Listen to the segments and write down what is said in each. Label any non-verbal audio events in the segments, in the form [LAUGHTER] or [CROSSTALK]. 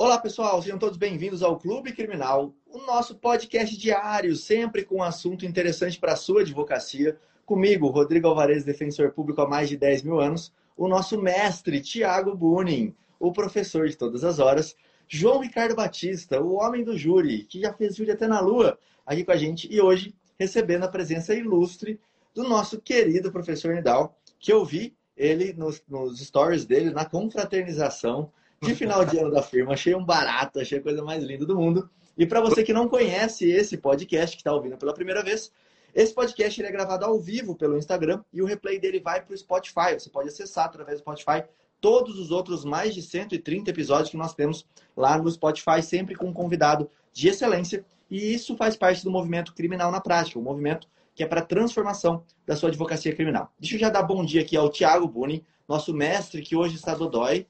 Olá, pessoal, sejam todos bem-vindos ao Clube Criminal, o nosso podcast diário, sempre com um assunto interessante para a sua advocacia. Comigo, Rodrigo Alvarez, defensor público há mais de 10 mil anos, o nosso mestre, Tiago Bunin, o professor de todas as horas, João Ricardo Batista, o homem do júri, que já fez júri até na lua, aqui com a gente, e hoje recebendo a presença ilustre do nosso querido professor Nidal, que eu vi ele nos, nos stories dele, na confraternização de final de ano da firma. Achei um barato, achei a coisa mais linda do mundo. E para você que não conhece esse podcast, que está ouvindo pela primeira vez, esse podcast é gravado ao vivo pelo Instagram e o replay dele vai para o Spotify. Você pode acessar através do Spotify todos os outros mais de 130 episódios que nós temos lá no Spotify, sempre com um convidado de excelência. E isso faz parte do movimento criminal na prática, um movimento que é para a transformação da sua advocacia criminal. Deixa eu já dar bom dia aqui ao Tiago Buni, nosso mestre que hoje está do DOI.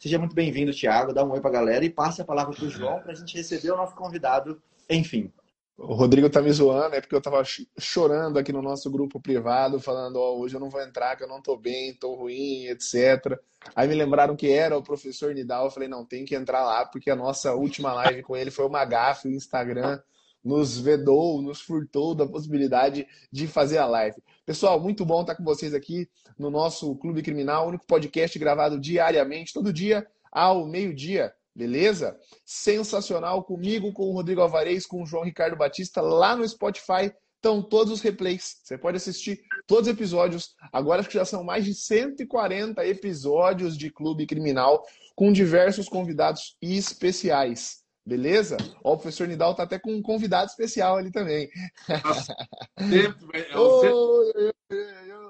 Seja muito bem-vindo, Tiago. Dá um oi para a galera e passe a palavra para o João para a gente receber o nosso convidado. Enfim. O Rodrigo tá me zoando, é porque eu tava chorando aqui no nosso grupo privado, falando, ó, oh, hoje eu não vou entrar, que eu não tô bem, tô ruim, etc. Aí me lembraram que era o professor Nidal, eu falei, não, tem que entrar lá, porque a nossa última live com ele foi uma gafe, o Instagram nos vedou, nos furtou da possibilidade de fazer a live. Pessoal, muito bom estar com vocês aqui no nosso Clube Criminal, único podcast gravado diariamente, todo dia ao meio-dia, beleza? Sensacional comigo, com o Rodrigo Alvarez, com o João Ricardo Batista lá no Spotify. Estão todos os replays. Você pode assistir todos os episódios. Agora acho que já são mais de 140 episódios de Clube Criminal com diversos convidados especiais. Beleza? Ó, o professor Nidal tá até com um convidado especial ali também. [LAUGHS]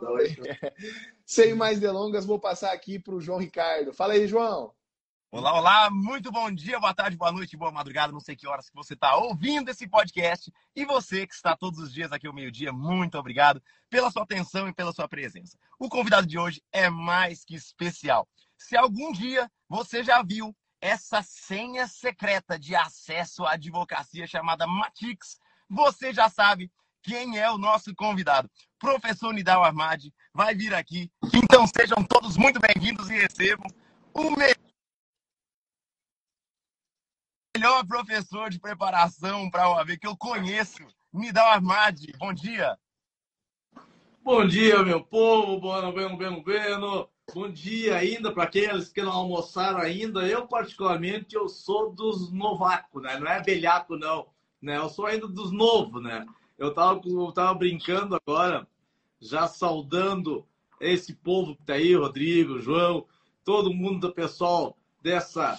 [LAUGHS] Sem mais delongas, vou passar aqui para o João Ricardo. Fala aí, João. Olá, olá, muito bom dia, boa tarde, boa noite, boa madrugada, não sei que horas que você está ouvindo esse podcast. E você que está todos os dias aqui ao meio-dia, muito obrigado pela sua atenção e pela sua presença. O convidado de hoje é mais que especial. Se algum dia você já viu essa senha secreta de acesso à advocacia chamada Matix, você já sabe quem é o nosso convidado. Professor Nidal Armadi vai vir aqui. Então sejam todos muito bem-vindos e recebam o melhor professor de preparação para o OAB que eu conheço, Nidal Armadi. Bom dia. Bom dia, meu povo. Bueno, bueno, bueno, bueno. Bom dia ainda para aqueles que não almoçaram ainda. Eu, particularmente, eu sou dos novacos, né? Não é velhaco, não. Né? Eu sou ainda dos novos, né? Eu tava, eu tava brincando agora, já saudando esse povo que tá aí, Rodrigo, João, todo mundo do pessoal dessa,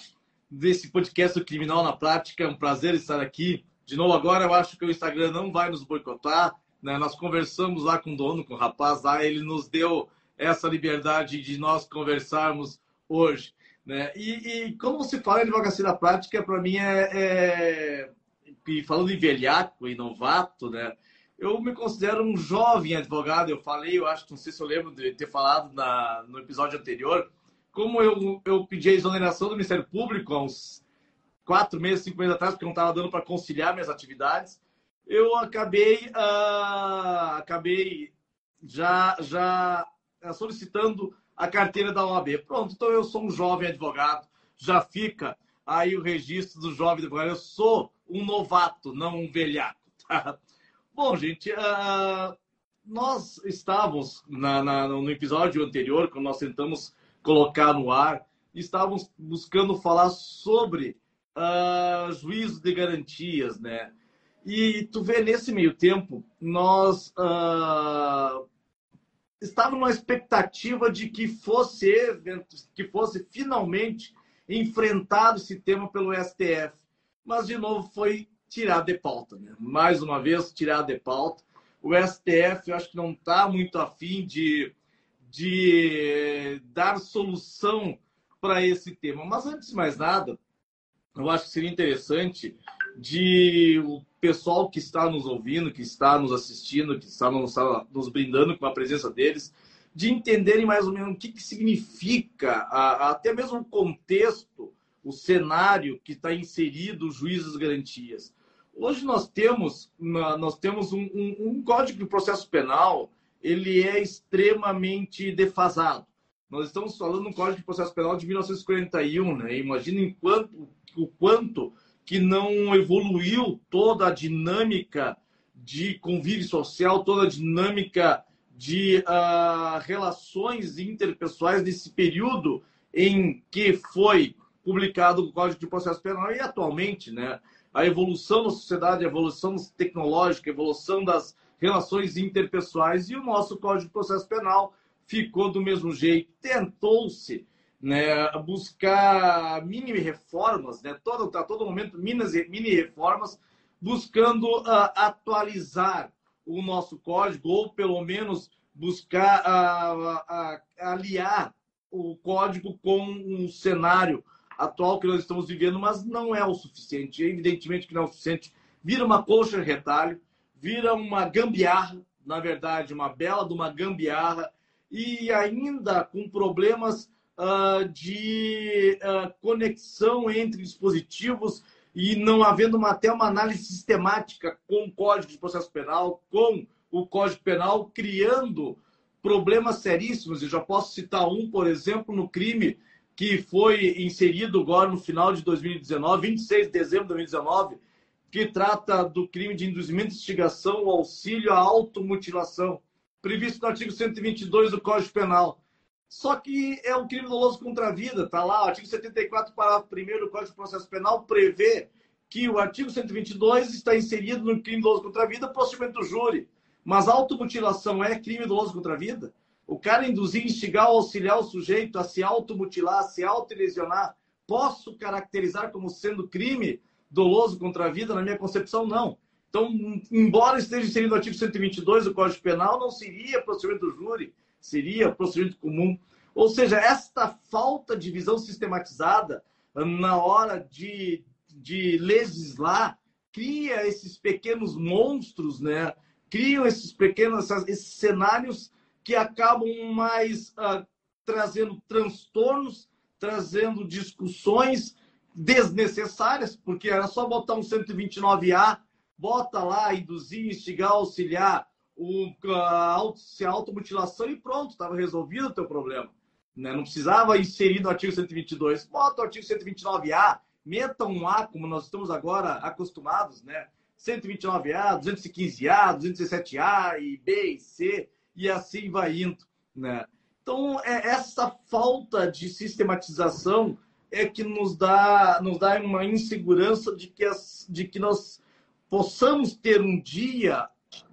desse podcast do Criminal na Prática. É um prazer estar aqui. De novo, agora eu acho que o Instagram não vai nos boicotar. Né? Nós conversamos lá com o dono, com o rapaz lá, ele nos deu essa liberdade de nós conversarmos hoje. Né? E, e como você fala em advocacia da prática, para mim é, é, E falando em velhaco e novato, né? eu me considero um jovem advogado. Eu falei, eu acho, não sei se eu lembro de ter falado na, no episódio anterior, como eu, eu pedi a exoneração do Ministério Público há uns quatro meses, cinco meses atrás, porque não estava dando para conciliar minhas atividades, eu acabei, uh, acabei já, já solicitando a carteira da OAB. Pronto, então eu sou um jovem advogado, já fica aí o registro do jovem advogado. Eu sou um novato, não um velhaco. [LAUGHS] Tá? Bom, gente, uh, nós estávamos na, na, no episódio anterior, quando nós tentamos colocar no ar, estávamos buscando falar sobre uh, juízo de garantias, né? E tu vê nesse meio tempo, nós uh, estava numa expectativa de que fosse que fosse finalmente enfrentado esse tema pelo STF. Mas, de novo, foi tirado de pauta. Né? Mais uma vez, tirado de pauta. O STF, eu acho que não está muito afim de, de dar solução para esse tema. Mas, antes de mais nada, eu acho que seria interessante de o pessoal que está nos ouvindo, que está nos assistindo, que está nos, nos brindando com a presença deles, de entenderem mais ou menos o que, que significa, a, a, até mesmo o contexto, o cenário que está inserido o juiz das garantias. Hoje nós temos, nós temos um, um, um código de processo penal, ele é extremamente defasado. Nós estamos falando no Código de Processo Penal de 1941, né? Imagina quanto, o quanto que não evoluiu toda a dinâmica de convívio social, toda a dinâmica de uh, relações interpessoais nesse período em que foi publicado o Código de Processo Penal e atualmente, né? A evolução da sociedade, a evolução tecnológica, a evolução das relações interpessoais e o nosso Código de Processo Penal ficou do mesmo jeito. Tentou-se né, buscar mini reformas, né, todo, a todo momento mini, mini reformas, buscando uh, atualizar o nosso código, ou pelo menos buscar uh, uh, aliar o código com um cenário atual que nós estamos vivendo, mas não é o suficiente. Evidentemente que não é o suficiente. Vira uma colcha de retalho, vira uma gambiarra, na verdade, uma bela de uma gambiarra, e ainda com problemas uh, de uh, conexão entre dispositivos e não havendo uma, até uma análise sistemática com o Código de Processo Penal, com o Código Penal, criando problemas seríssimos. Eu já posso citar um, por exemplo, no crime que foi inserido agora no final de 2019, 26 de dezembro de 2019, que trata do crime de induzimento instigação auxílio à automutilação, previsto no artigo 122 do Código Penal. Só que é um crime doloso contra a vida, tá lá, o artigo 74, parágrafo 1 do Código de Processo Penal prevê que o artigo 122 está inserido no crime doloso contra a vida, procedimento júri. Mas automutilação é crime doloso contra a vida? O cara induzir, instigar ou auxiliar o sujeito a se automutilar, a se autolesionar, posso caracterizar como sendo crime doloso contra a vida? Na minha concepção, não. Então, embora esteja inserido no artigo 122 do Código Penal, não seria procedimento do júri, seria procedimento comum. Ou seja, esta falta de visão sistematizada na hora de, de legislar cria esses pequenos monstros, né? criam esses pequenos esses cenários que acabam mais uh, trazendo transtornos, trazendo discussões desnecessárias, porque era só botar um 129A, bota lá, induzir, instigar, auxiliar, a, a automutilação e pronto, estava resolvido o teu problema. Né? Não precisava inserir no artigo 122. Bota o artigo 129A, meta um A, como nós estamos agora acostumados, né? 129A, 215A, 217A e B e C e assim vai indo, né? Então, é, essa falta de sistematização é que nos dá, nos dá uma insegurança de que, as, de que nós possamos ter um dia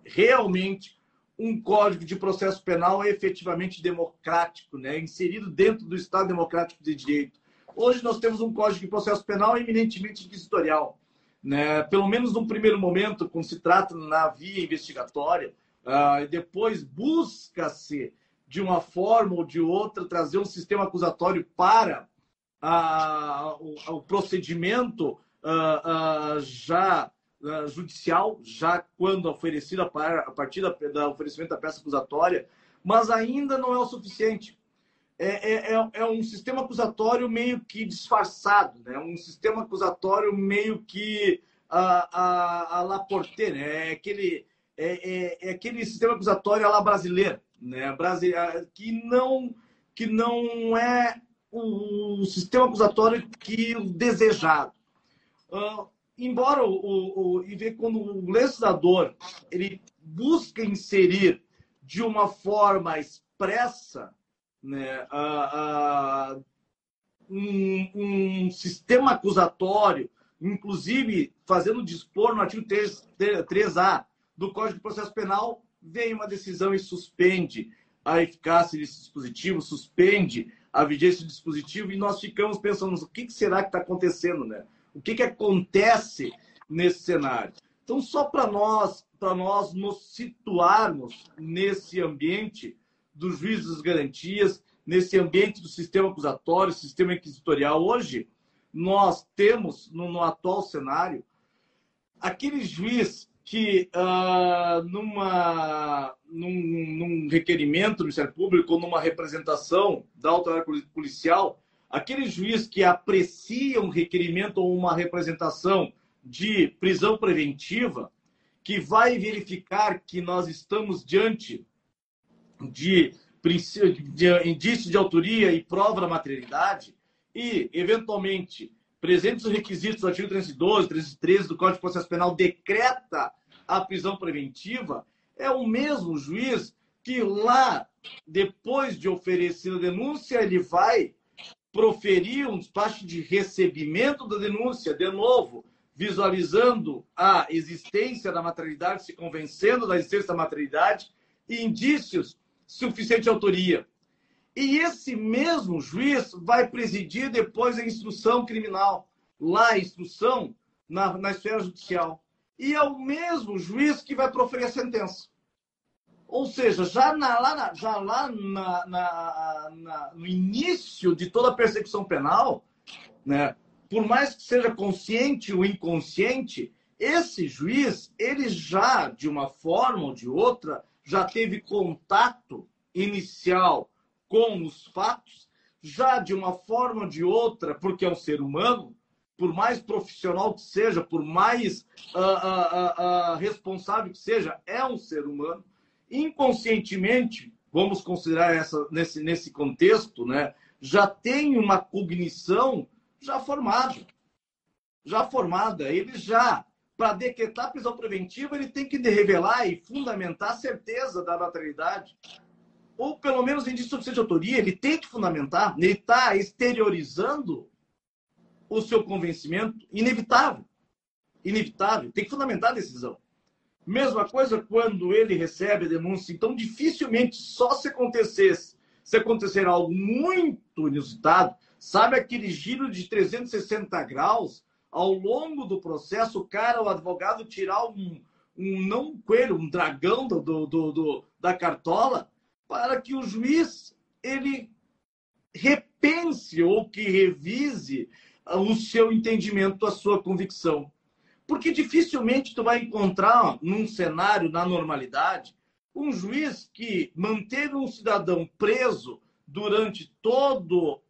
realmente um código de processo penal efetivamente democrático, né? inserido dentro do Estado Democrático de Direito. Hoje nós temos um código de processo penal eminentemente inquisitorial. Né? Pelo menos num primeiro momento, quando se trata na via investigatória, Uh, depois busca-se, de uma forma ou de outra, trazer um sistema acusatório para uh, o, o, procedimento uh, já judicial, já quando oferecido a partir da, oferecimento da peça acusatória, mas ainda não é o suficiente. É, é, é, é, um sistema acusatório meio que disfarçado, né? um sistema acusatório meio que a, a, a Laporte, né? é aquele é, é, é aquele sistema acusatório à la brasileira, né? que, não, que não é o, sistema acusatório que o desejado. Uh, embora o, o, o, e ver quando o legislador ele busca inserir de uma forma expressa né, uh, uh, um, um, sistema acusatório, inclusive fazendo dispor no artigo 3, 3A do Código de Processo Penal, vem uma decisão e suspende a eficácia desse dispositivo, suspende a vigência do dispositivo e nós ficamos pensando o que será que está acontecendo, né? O que, que acontece nesse cenário? Então, só para nós, para nós nos situarmos nesse ambiente dos juízes das garantias, nesse ambiente do sistema acusatório, sistema inquisitorial, hoje nós temos no, no atual cenário aquele juiz que uh, numa, num, num, requerimento do Ministério Público ou numa representação da autoridade policial, aquele juiz que aprecia um requerimento ou uma representação de prisão preventiva, que vai verificar que nós estamos diante de de indício de autoria e prova da materialidade e, eventualmente, presentes os requisitos do artigo 312, 313 do Código de Processo Penal, decreta a prisão preventiva, é o mesmo juiz que lá, depois de oferecer a denúncia, ele vai proferir um despacho de recebimento da denúncia, de novo, visualizando a existência da materialidade, se convencendo da existência da materialidade e indícios suficiente autoria. E esse mesmo juiz vai presidir depois a instrução criminal, lá a instrução na, na esfera judicial. E é o mesmo juiz que vai proferir a sentença. Ou seja, já, na, lá, na, já lá na, no início de toda a persecução penal, né, por mais que seja consciente ou inconsciente, esse juiz, ele já, de uma forma ou de outra, já teve contato inicial com os fatos, já de uma forma ou de outra, porque é um ser humano, por mais profissional que seja, por mais uh, uh, uh, responsável que seja, é um ser humano. Inconscientemente, vamos considerar essa nesse, nesse contexto, né, já tem uma cognição já formada. Já formada. Ele já para decretar prisão preventiva, ele tem que revelar e fundamentar a certeza da naturalidade. Ou pelo menos indício suficiente de autoria, ele tem que fundamentar, ele está exteriorizando o seu convencimento inevitável. Inevitável, tem que fundamentar a decisão. Mesma coisa quando ele recebe a denúncia. Então, dificilmente, só se acontecesse, se acontecer algo muito inusitado, sabe aquele giro de 360 graus ao longo do processo, o cara, o advogado, tirar um, um não um coelho, um dragão do, do, do, da cartola, para que o juiz ele repense ou que revise o seu entendimento, a sua convicção. Porque dificilmente tu vai encontrar num cenário na normalidade um juiz que manteve um cidadão preso durante todo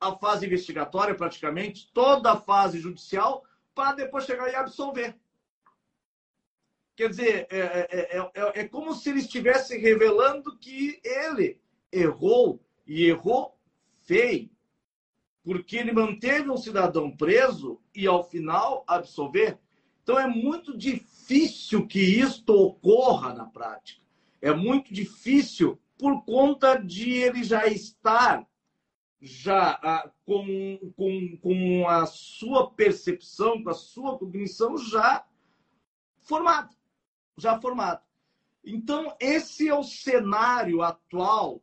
a fase investigatória, praticamente, toda a fase judicial, para depois chegar e absolver. Quer dizer, é, é, é, é, como se ele estivesse revelando que ele errou e errou feio, porque ele manteve um cidadão preso e, ao final, absolver. Então, é muito difícil que isto ocorra na prática. É muito difícil por conta de ele já estar já ah, com, com, com a sua percepção, com a sua cognição já formada. Já formada. Então, esse é o cenário atual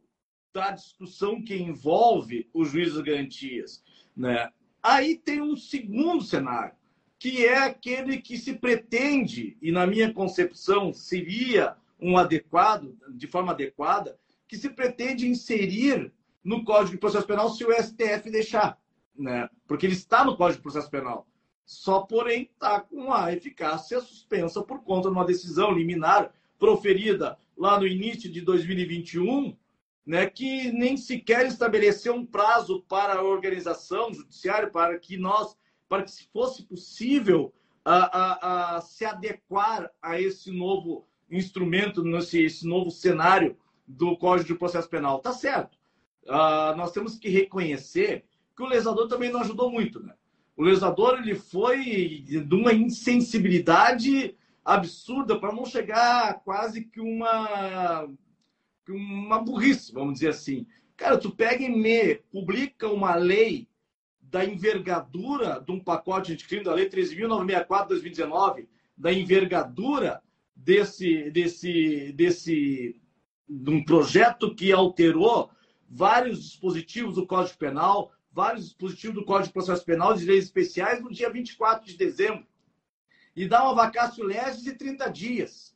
da discussão que envolve o juiz das garantias. Né? Aí tem um segundo cenário, que é aquele que se pretende, e na minha concepção seria um adequado, de forma adequada, que se pretende inserir no Código de Processo Penal se o STF deixar, né? Porque ele está no Código de Processo Penal. Só, porém, está com a eficácia suspensa por conta de uma decisão liminar proferida lá no início de 2021, né, que nem sequer estabeleceu um prazo para a organização judiciária para que nós, para que se fosse possível a, a, a se adequar a esse novo instrumento, nesse esse novo cenário do Código de Processo Penal. Tá certo uh, nós temos que reconhecer que o legislador também não ajudou muito, né? O legislador ele foi de uma insensibilidade absurda para não chegar quase que uma uma burrice, vamos dizer assim. Cara, tu pega e me publica uma lei da envergadura de um pacote de crime da lei 13.964 2019, da envergadura desse desse desse de um projeto que alterou vários dispositivos do Código Penal, vários dispositivos do Código de Processo Penal de leis especiais no dia 24 de dezembro. E dá uma vacácio legis de 30 dias.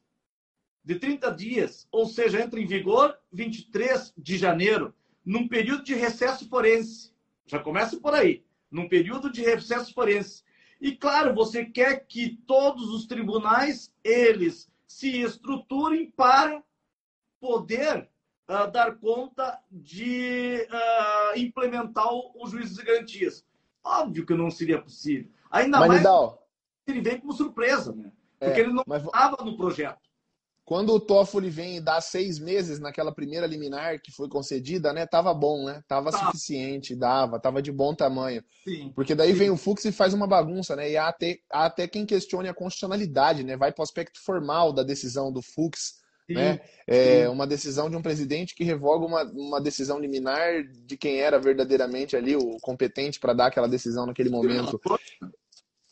De 30 dias, ou seja, entra em vigor 23 de janeiro, num período de recesso forense. Já começa por aí, num período de recesso forense. E claro, você quer que todos os tribunais eles se estruturem para poder uh, dar conta de uh, implementar o, o juízo de garantias. Óbvio que não seria possível. Ainda mas, mais Nidal, ele vem como surpresa, né? Porque é, ele não estava mas... no projeto. Quando o Toffoli vem e dá seis meses naquela primeira liminar que foi concedida, né? Tava bom, né? Tava tá. suficiente, dava, tava de bom tamanho. Sim, Porque daí sim. vem o Fux e faz uma bagunça, né? E há até, há até quem questione a constitucionalidade, né? Vai para o aspecto formal da decisão do Fux, sim, né? É uma decisão de um presidente que revoga uma, uma decisão liminar de quem era verdadeiramente ali o competente para dar aquela decisão naquele momento,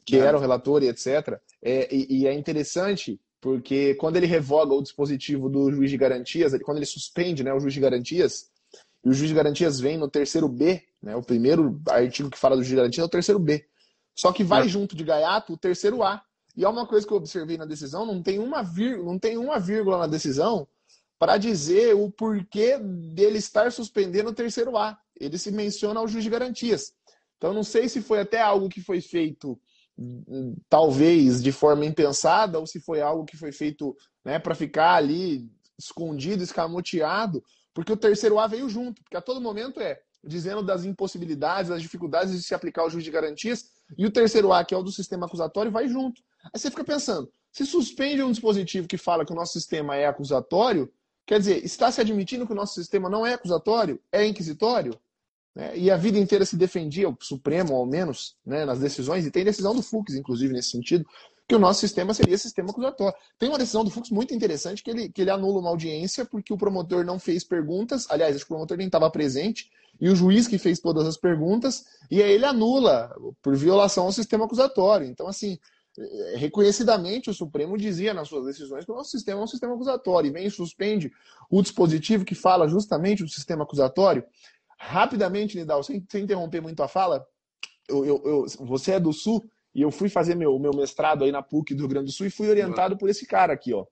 que era o relator e etc. É, e, e é interessante porque quando ele revoga o dispositivo do juiz de garantias, quando ele suspende né, o juiz de garantias, e o juiz de garantias vem no terceiro B, né, o primeiro artigo que fala do juiz de garantias é o terceiro B. Só que vai é. junto de gaiato o terceiro A. E é uma coisa que eu observei na decisão, não tem uma, vírgula, não tem uma vírgula na decisão para dizer o porquê dele estar suspendendo o terceiro A. Ele se menciona ao juiz de garantias. Então, não sei se foi até algo que foi feito talvez de forma impensada, ou se foi algo que foi feito né, para ficar ali escondido, escamoteado, porque o terceiro A veio junto, porque a todo momento é dizendo das impossibilidades, das dificuldades de se aplicar o juiz de garantias, e o terceiro A, que é o do sistema acusatório, vai junto. Aí você fica pensando, se suspende um dispositivo que fala que o nosso sistema é acusatório, quer dizer, está se admitindo que o nosso sistema não é acusatório? É inquisitório? Né? E a vida inteira se defendia, o Supremo ao menos, né, nas decisões, e tem decisão do Fux, inclusive, nesse sentido, que o nosso sistema seria sistema acusatório. Tem uma decisão do Fux muito interessante que ele, que ele anula uma audiência porque o promotor não fez perguntas, aliás, acho que o promotor nem estava presente, e o juiz que fez todas as perguntas, e aí ele anula por violação ao sistema acusatório. Então, assim, reconhecidamente o Supremo dizia nas suas decisões que o nosso sistema é um sistema acusatório, e vem e suspende o dispositivo que fala justamente do sistema acusatório. Rapidamente, Nidal, sem, sem interromper muito a fala, eu, eu, eu, você é do Sul e eu fui fazer meu, meu mestrado aí na PUC do Rio Grande do Sul e fui orientado por esse cara aqui, ó.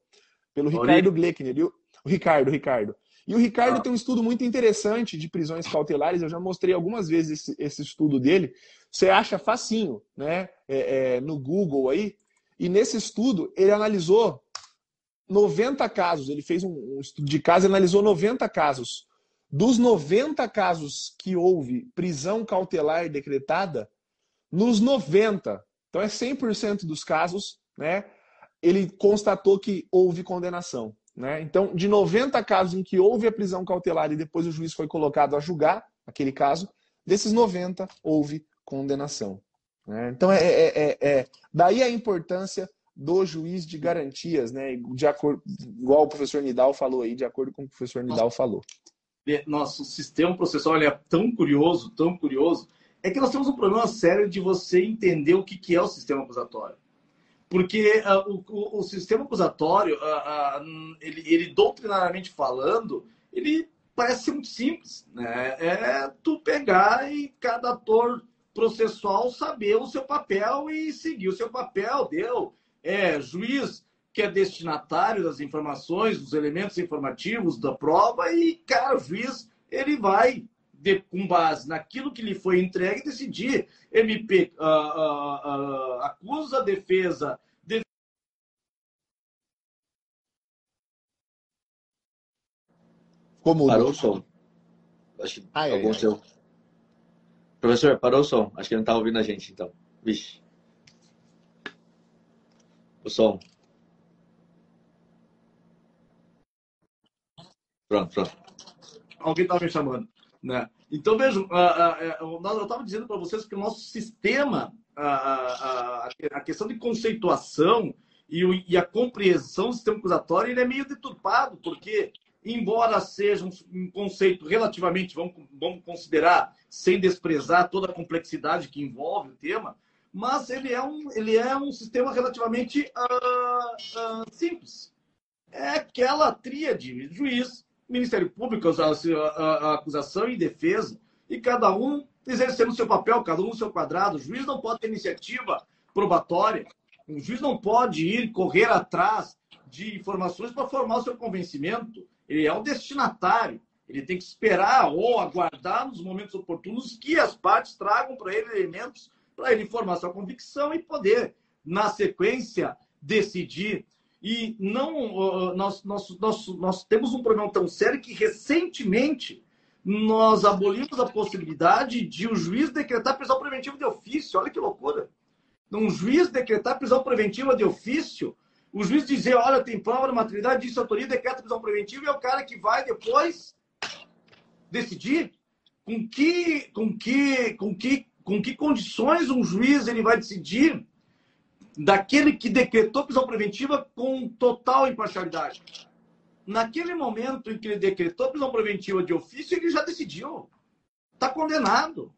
Pelo Ricardo Gleckner. O, o Ricardo, o Ricardo. E o Ricardo ah. tem um estudo muito interessante de prisões cautelares. Eu já mostrei algumas vezes esse, esse estudo dele. Você acha facinho, né? É, é, no Google aí. E nesse estudo, ele analisou 90 casos. Ele fez um, um estudo de caso e analisou 90 casos dos 90 casos que houve prisão cautelar decretada, nos 90, então é 100% dos casos, né, ele constatou que houve condenação. Né? Então, de 90 casos em que houve a prisão cautelar e depois o juiz foi colocado a julgar aquele caso, desses 90 houve condenação. Né? Então, é, é, é, é, daí a importância do juiz de garantias, né? de acordo, igual o professor Nidal falou aí, de acordo com o professor Nidal falou nosso sistema processual é tão curioso, tão curioso, é que nós temos um problema sério de você entender o que, que é o sistema acusatório. Porque uh, o, o, sistema acusatório, uh, uh, ele, ele, doutrinariamente falando, ele parece ser muito simples. Né? É tu pegar e cada ator processual saber o seu papel e seguir o seu papel. Deu. É, juiz que é destinatário das informações, dos elementos informativos da prova e, cara, o juiz ele vai, de, com base naquilo que lhe foi entregue, decidir. MP uh, uh, uh, acusa a defesa. De... Como parou o som? Acho que ai, algum ai, seu. Ai. Professor, parou o som. Acho que ele não está ouvindo a gente, então. Vixe. O som. Pronto, pronto. Alguém estava me chamando. Né? Então, vejam, eu estava dizendo para vocês que o nosso sistema, a, a questão de conceituação e, a compreensão do sistema acusatório ele é meio deturpado, porque, embora seja um, conceito relativamente, vamos, vamos considerar, sem desprezar toda a complexidade que envolve o tema, mas ele é um, ele é um sistema relativamente uh, uh, simples. É aquela tríade, juiz, Ministério Público, a, a, a acusação e defesa, e cada um exercendo o seu papel, cada um no seu quadrado. O juiz não pode ter iniciativa probatória, o juiz não pode ir correr atrás de informações para formar o seu convencimento. Ele é o destinatário. Ele tem que esperar ou aguardar nos momentos oportunos que as partes tragam para ele elementos para ele formar sua convicção e poder, na sequência, decidir e não nós, nós, nós, nós temos um problema tão sério que recentemente nós abolimos a possibilidade de o juiz decretar prisão preventiva de ofício. Olha que loucura! Um juiz decretar prisão preventiva de ofício, O juiz dizer, olha, tem prova de maternidade, disso autoria, decreta prisão preventiva, e é o cara que vai depois decidir com que, com que, com que, com que condições um juiz ele vai decidir daquele que decretou prisão preventiva com total imparcialidade. Naquele momento em que ele decretou prisão preventiva de ofício, ele já decidiu. Está condenado.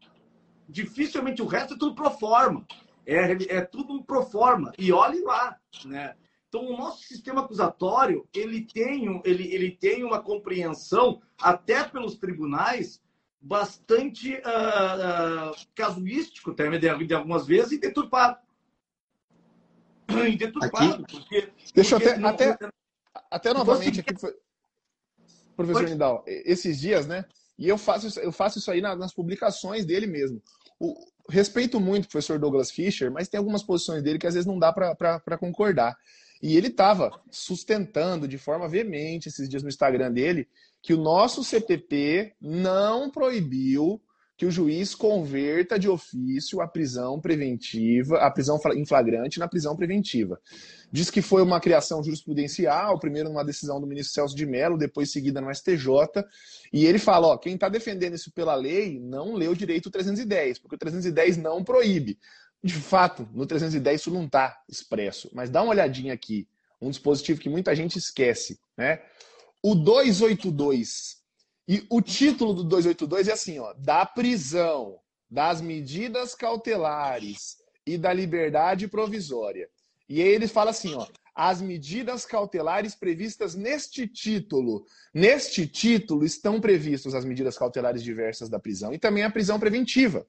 Dificilmente o resto é tudo pro forma. É, é tudo um pro forma. E olhe lá. Né? Então, o nosso sistema acusatório ele tem, ele, ele tem uma compreensão, até pelos tribunais, bastante uh, uh, casuístico, de, de algumas vezes, e deturpado. Porque, deixa porque, eu até, não, até, até novamente aqui, professor Pode... Nidal, esses dias, né? E eu faço, eu faço isso aí nas publicações dele mesmo. O, respeito muito o professor Douglas Fischer, mas tem algumas posições dele que às vezes não dá para concordar. E ele estava sustentando de forma veemente esses dias no Instagram dele que o nosso CPP não proibiu que o juiz converta de ofício a prisão preventiva, a prisão em flagrante na prisão preventiva. Diz que foi uma criação jurisprudencial, primeiro numa decisão do ministro Celso de Mello, depois seguida no STJ, e ele fala, ó, quem está defendendo isso pela lei não leu direito 310, porque o 310 não proíbe. De fato, no 310 isso não está expresso, mas dá uma olhadinha aqui, um dispositivo que muita gente esquece, né? O 282 e o título do 282 é assim, ó, da prisão, das medidas cautelares e da liberdade provisória. E aí ele fala assim, ó, as medidas cautelares previstas neste título. Neste título estão previstas as medidas cautelares diversas da prisão e também a prisão preventiva.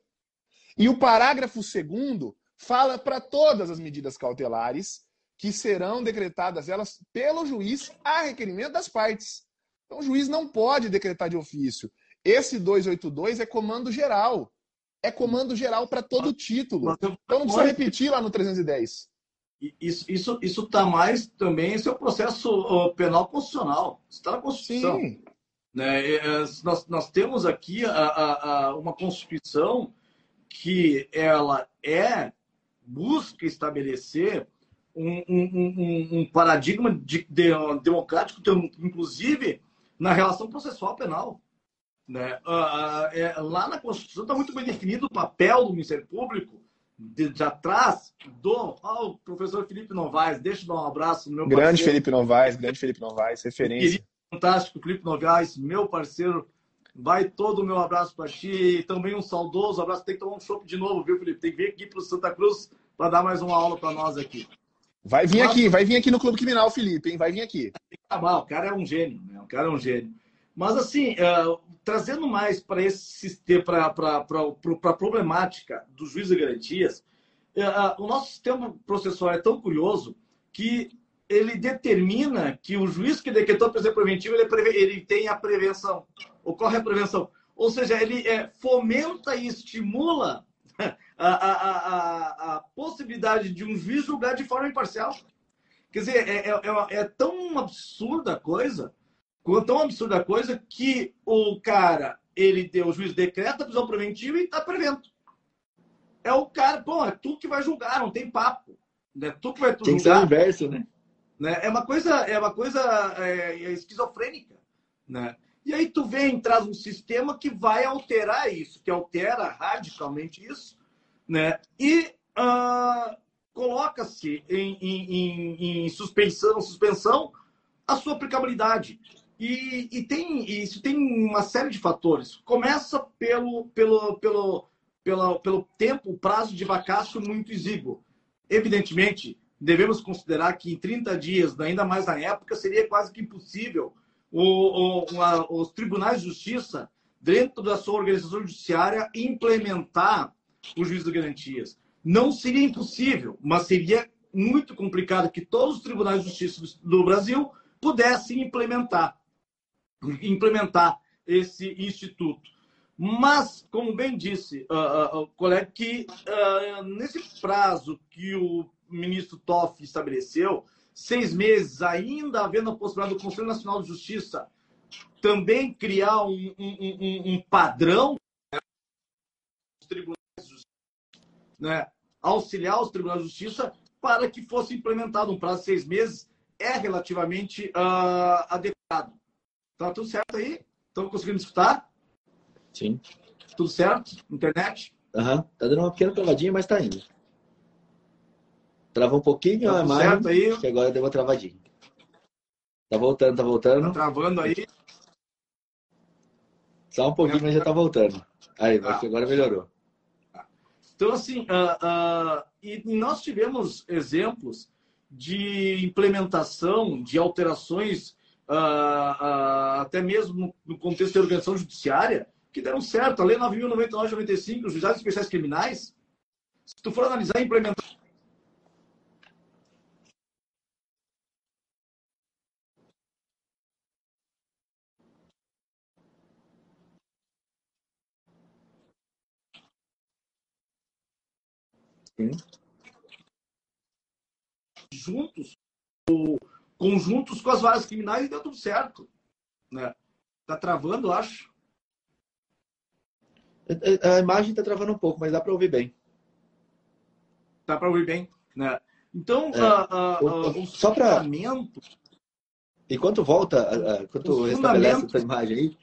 E o parágrafo segundo fala para todas as medidas cautelares que serão decretadas elas pelo juiz a requerimento das partes. Então o juiz não pode decretar de ofício. Esse 282 é comando geral. É comando geral para todo título. Então não precisa repetir lá no 310. Isso está isso, isso tá mais também, esse é o processo penal constitucional. Está na Constituição. Sim. Né? Nós, nós temos aqui a, a, a uma Constituição que ela é busca estabelecer um, um, um, um paradigma de, de, democrático, inclusive na relação processual penal. Né? Uh, é, lá na Constituição está muito bem definido o papel do Ministério Público de, de atrás do oh, o professor Felipe Novaes. Deixa eu dar um abraço no meu Grande parceiro. Felipe Novaes, grande Felipe Novaes, referência. Fantástico, Felipe Novaes, meu parceiro Vai todo o meu abraço para ti. Também um saudoso abraço. Tem que tomar um chopp de novo, viu, Felipe? Tem que vir aqui para o Santa Cruz para dar mais uma aula para nós aqui. Vai vir aqui, vai vir aqui no Clube Criminal, Felipe, hein? Vai vir aqui. Mal, o cara é um gênio, né? O cara é um gênio. Mas, assim, uh, trazendo mais para esse sistema, para a problemática do juiz de garantias, uh, o nosso sistema processual é tão curioso que ele determina que o juiz que decretou a prisão preventiva ele, preve... ele tem a prevenção, ocorre a prevenção. Ou seja, ele é, fomenta e estimula a, a, a, a, possibilidade de um juiz julgar de forma imparcial. Quer dizer, é, é, é, é tão absurda a coisa, tão absurda a coisa, que o cara, ele deu, o juiz decreta a prisão preventiva e está prevendo. É o cara, pô, é tu que vai julgar, não tem papo. É tu que vai tu. Tem que ser o inverso, né? Né? É uma coisa, é uma coisa é, é, esquizofrênica. Né? E aí tu vem, traz um sistema que vai alterar isso, que altera radicalmente isso, né? e uh, coloca-se em, em, em, suspensão, suspensão a sua aplicabilidade. E, e tem, isso tem uma série de fatores. Começa pelo, pelo, pelo, pelo, tempo, prazo de vacácio muito exíguo. Evidentemente, devemos considerar que em 30 dias, ainda mais na época, seria quase que impossível o, o, os tribunais de justiça, dentro da sua organização judiciária, implementar o juiz de garantias. Não seria impossível, mas seria muito complicado que todos os tribunais de justiça do Brasil pudessem implementar, implementar esse instituto. Mas, como bem disse uh, uh, o colega, que uh, nesse prazo que o ministro Toff estabeleceu, seis meses, ainda havendo a possibilidade do Conselho Nacional de Justiça também criar um, um, um, um padrão né, né, auxiliar os tribunais de justiça, para que fosse implementado um prazo de seis meses é relativamente uh, adequado. Tá tudo certo aí? Estão conseguindo escutar? Sim. Tudo certo? Internet? Aham. Uhum. Tá dando uma pequena travadinha, mas tá indo. Travou um pouquinho tá a mais. Certo aí. Que agora deu uma travadinha. Tá voltando, tá voltando. Tá travando aí. Só um pouquinho, mas já tá voltando. Aí, agora melhorou. Então, assim, uh, uh, e nós tivemos exemplos de implementação de alterações, uh, até mesmo no contexto da organização judiciária, que deram certo. A Lei 9.099-95, os juizados especiais criminais, se tu for analisar a implementação Sim. Juntos, ou conjuntos com as varas criminais e deu tudo certo. Né? Tá travando, acho. A imagem tá travando um pouco, mas dá para ouvir bem. Dá para ouvir bem, né? Então, é, uh, uh, uh, o só para enquanto volta, enquanto restabelece essa imagem aí,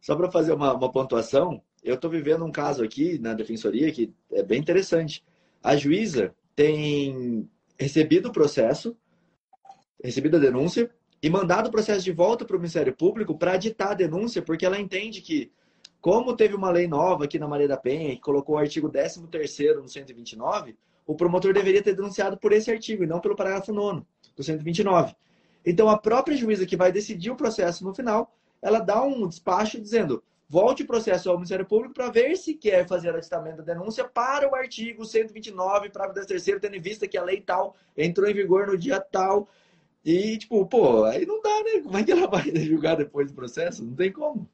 só para fazer uma, uma pontuação, eu estou vivendo um caso aqui na defensoria que é bem interessante. A juíza tem recebido o processo, recebido a denúncia e mandado o processo de volta para o Ministério Público para ditar a denúncia, porque ela entende que, como teve uma lei nova aqui na Maria da Penha, que colocou o artigo 13º no 129, o promotor deveria ter denunciado por esse artigo e não pelo parágrafo 9 do 129. Então, a própria juíza que vai decidir o processo no final, ela dá um despacho dizendo volte o processo ao Ministério Público para ver se quer fazer alistamento da denúncia para o artigo 129, parágrafo terceiro, tendo em vista que a lei tal entrou em vigor no dia tal. E, tipo, pô, aí não dá, né? Como é que ela vai [LAUGHS] julgar depois do processo? Não tem como.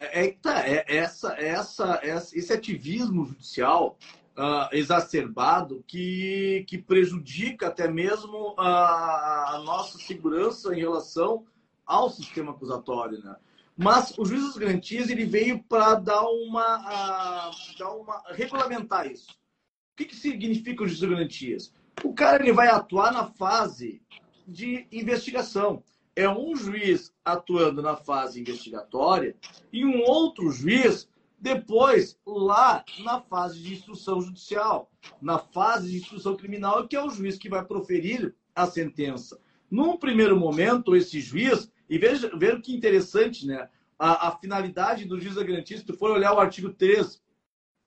É, é, tá, é essa, essa, essa, esse ativismo judicial uh, exacerbado que, que prejudica até mesmo a, a nossa segurança em relação ao sistema acusatório, né? Mas o juiz das garantias ele veio para dar uma, dar uma regulamentar isso. O que, que significa o juiz das garantias? O cara ele vai atuar na fase de investigação. É um juiz atuando na fase investigatória e um outro juiz depois lá na fase de instrução judicial, na fase de instrução criminal, que é o juiz que vai proferir a sentença. Num primeiro momento, esse juiz e veja, veja que interessante, né? A, a finalidade do juiz da garantia, se tu for olhar o artigo 3,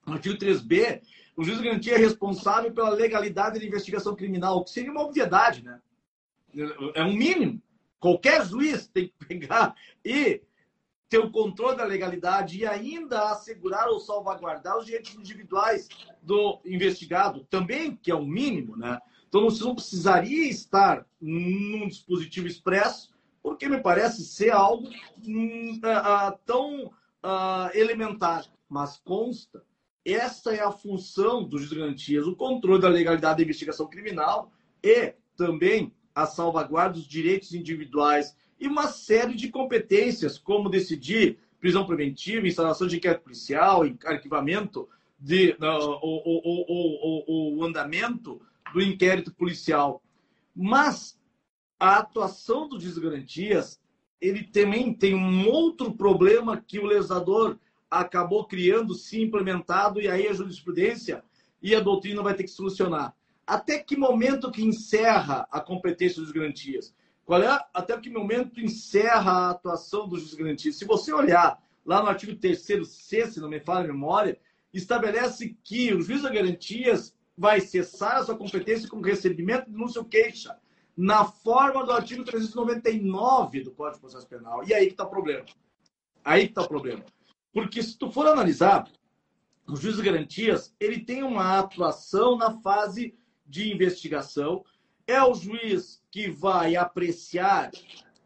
o artigo 3b, o juiz da garantia é responsável pela legalidade da investigação criminal, o que seria uma obviedade, né? É um mínimo. Qualquer juiz tem que pegar e ter o controle da legalidade e ainda assegurar ou salvaguardar os direitos individuais do investigado, também, que é o mínimo, né? Então, você não precisaria estar num dispositivo expresso porque me parece ser algo hum, tão elementar, mas consta. Essa é a função dos garantias, o controle da legalidade da investigação criminal e também a salvaguarda dos direitos individuais e uma série de competências, como decidir prisão preventiva, instalação de inquérito policial, arquivamento, de, uh, o, o, o, o andamento do inquérito policial. Mas a atuação do desgarantias, ele também tem um outro problema que o legislador acabou criando, se implementado, e aí a jurisprudência e a doutrina vai ter que solucionar. Até que momento que encerra a competência dos garantias? Qual é, até que momento encerra a atuação dos desgarantias? Se você olhar lá no artigo 3 C, se não me falha a memória, estabelece que o juiz de garantias vai cessar a sua competência com recebimento de denúncia ou queixa na forma do artigo 399 do Código de Processo Penal. E aí que está o problema. Aí que está o problema. Porque se tu for analisar, o juiz de garantias, ele tem uma atuação na fase de investigação. É o juiz que vai apreciar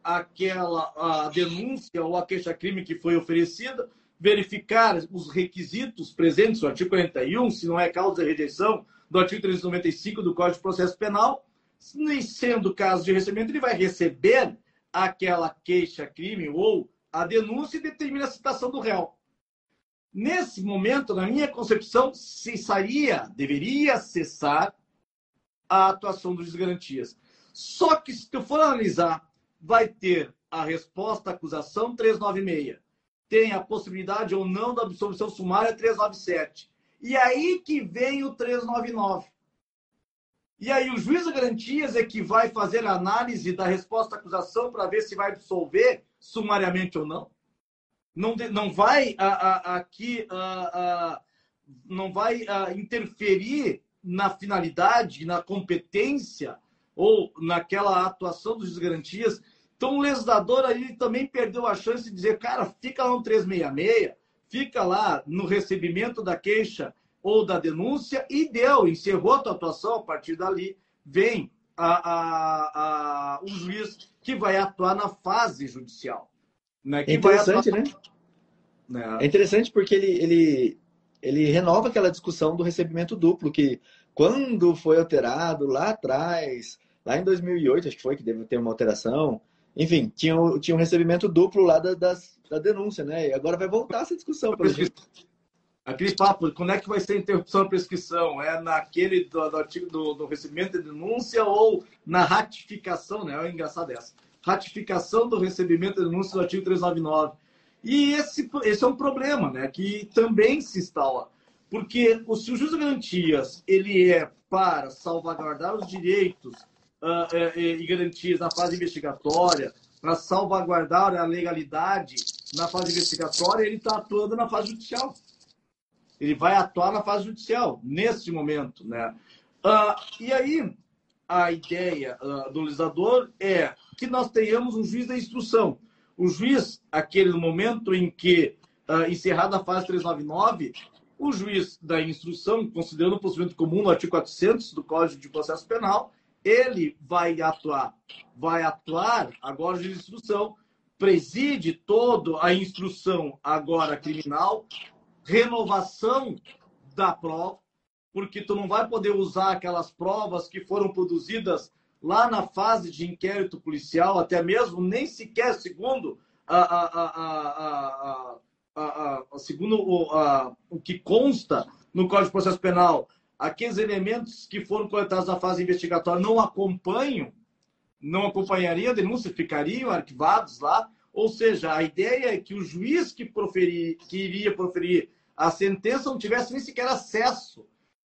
aquela a denúncia ou a queixa-crime que foi oferecida, verificar os requisitos presentes no artigo 41, se não é causa de rejeição do artigo 395 do Código de Processo Penal, nem sendo caso de recebimento, ele vai receber aquela queixa-crime ou a denúncia e determina a citação do réu. Nesse momento, na minha concepção, cessaria, deveria cessar a atuação dos garantias. Só que, se tu for analisar, vai ter a resposta à acusação 396. Tem a possibilidade ou não da absolvição sumária 397. E aí que vem o 399. E aí o juiz de garantias é que vai fazer a análise da resposta à acusação para ver se vai absolver sumariamente ou não. Não, não vai aqui não vai interferir na finalidade, na competência ou naquela atuação dos garantias. Então o legislador aí também perdeu a chance de dizer, cara, fica lá no 366, fica lá no recebimento da queixa ou da denúncia e deu, encerrou a tua atuação, a partir dali vem a, a, a, o juiz que vai atuar na fase judicial. Né? é interessante, atuar... né? né? É interessante porque ele, ele, ele renova aquela discussão do recebimento duplo, que quando foi alterado lá atrás, lá em 2008, acho que foi que deve ter uma alteração, enfim, tinha, tinha um recebimento duplo lá da, das, da denúncia, né? E agora vai voltar essa discussão, pelo jeito. Aquele papo, quando é que vai ser a interrupção da prescrição? É naquele do, do artigo do, do, recebimento de denúncia ou na ratificação, né? É engraçado essa. Ratificação do recebimento de denúncia do artigo 399. E esse, esse é um problema, né? Que também se instala. Porque o, se o juiz de garantias ele é para salvaguardar os direitos uh, uh, e garantias na fase investigatória, para salvaguardar a legalidade na fase investigatória, ele está atuando na fase judicial ele vai atuar na fase judicial, nesse momento. Né? Uh, e aí, a ideia uh, do legislador é que nós tenhamos um juiz da instrução. O juiz, aquele momento em que, uh, encerrada a fase 399, o juiz da instrução, considerando o procedimento comum no artigo 400 do Código de Processo Penal, ele vai atuar. Vai atuar, agora, de instrução, preside toda a instrução agora criminal, renovação da prova, porque tu não vai poder usar aquelas provas que foram produzidas lá na fase de inquérito policial, até mesmo nem sequer segundo a, a, a, a segundo o, o que consta no Código de Processo Penal, aqueles elementos que foram coletados na fase investigatória não acompanham, não acompanhariam a denúncia, ficariam arquivados lá. Ou seja, a ideia é que o juiz que, proferir, que iria proferir a sentença não tivesse nem sequer acesso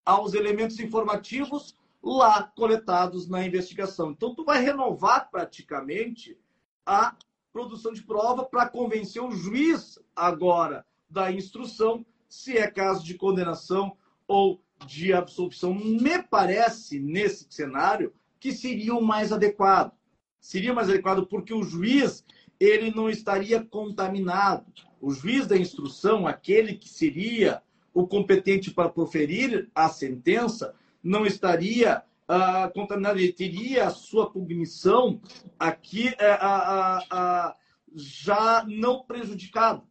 aos elementos informativos lá coletados na investigação. Então, tu vai renovar praticamente a produção de prova para convencer o juiz agora da instrução, se é caso de condenação ou de absolvição. Me parece, nesse cenário, que seria o mais adequado. Seria mais adequado porque o juiz ele não estaria contaminado o juiz da instrução, aquele que seria o competente para proferir a sentença, não estaria uh, contaminado, ele teria a sua cognição aqui uh, já não prejudicada.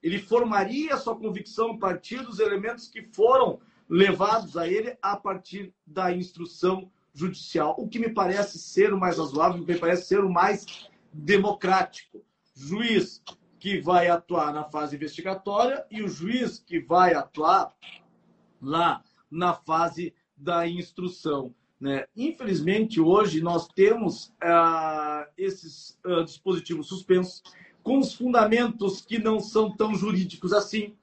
Ele formaria a sua convicção a partir dos elementos que foram levados a ele a partir da instrução judicial, o que me parece ser o mais razoável, me parece ser o mais democrático. Juiz que vai atuar na fase investigatória e o juiz que vai atuar lá na fase da instrução. Né? Infelizmente, hoje nós temos ah, esses ah, dispositivos suspensos com os fundamentos que não são tão jurídicos assim,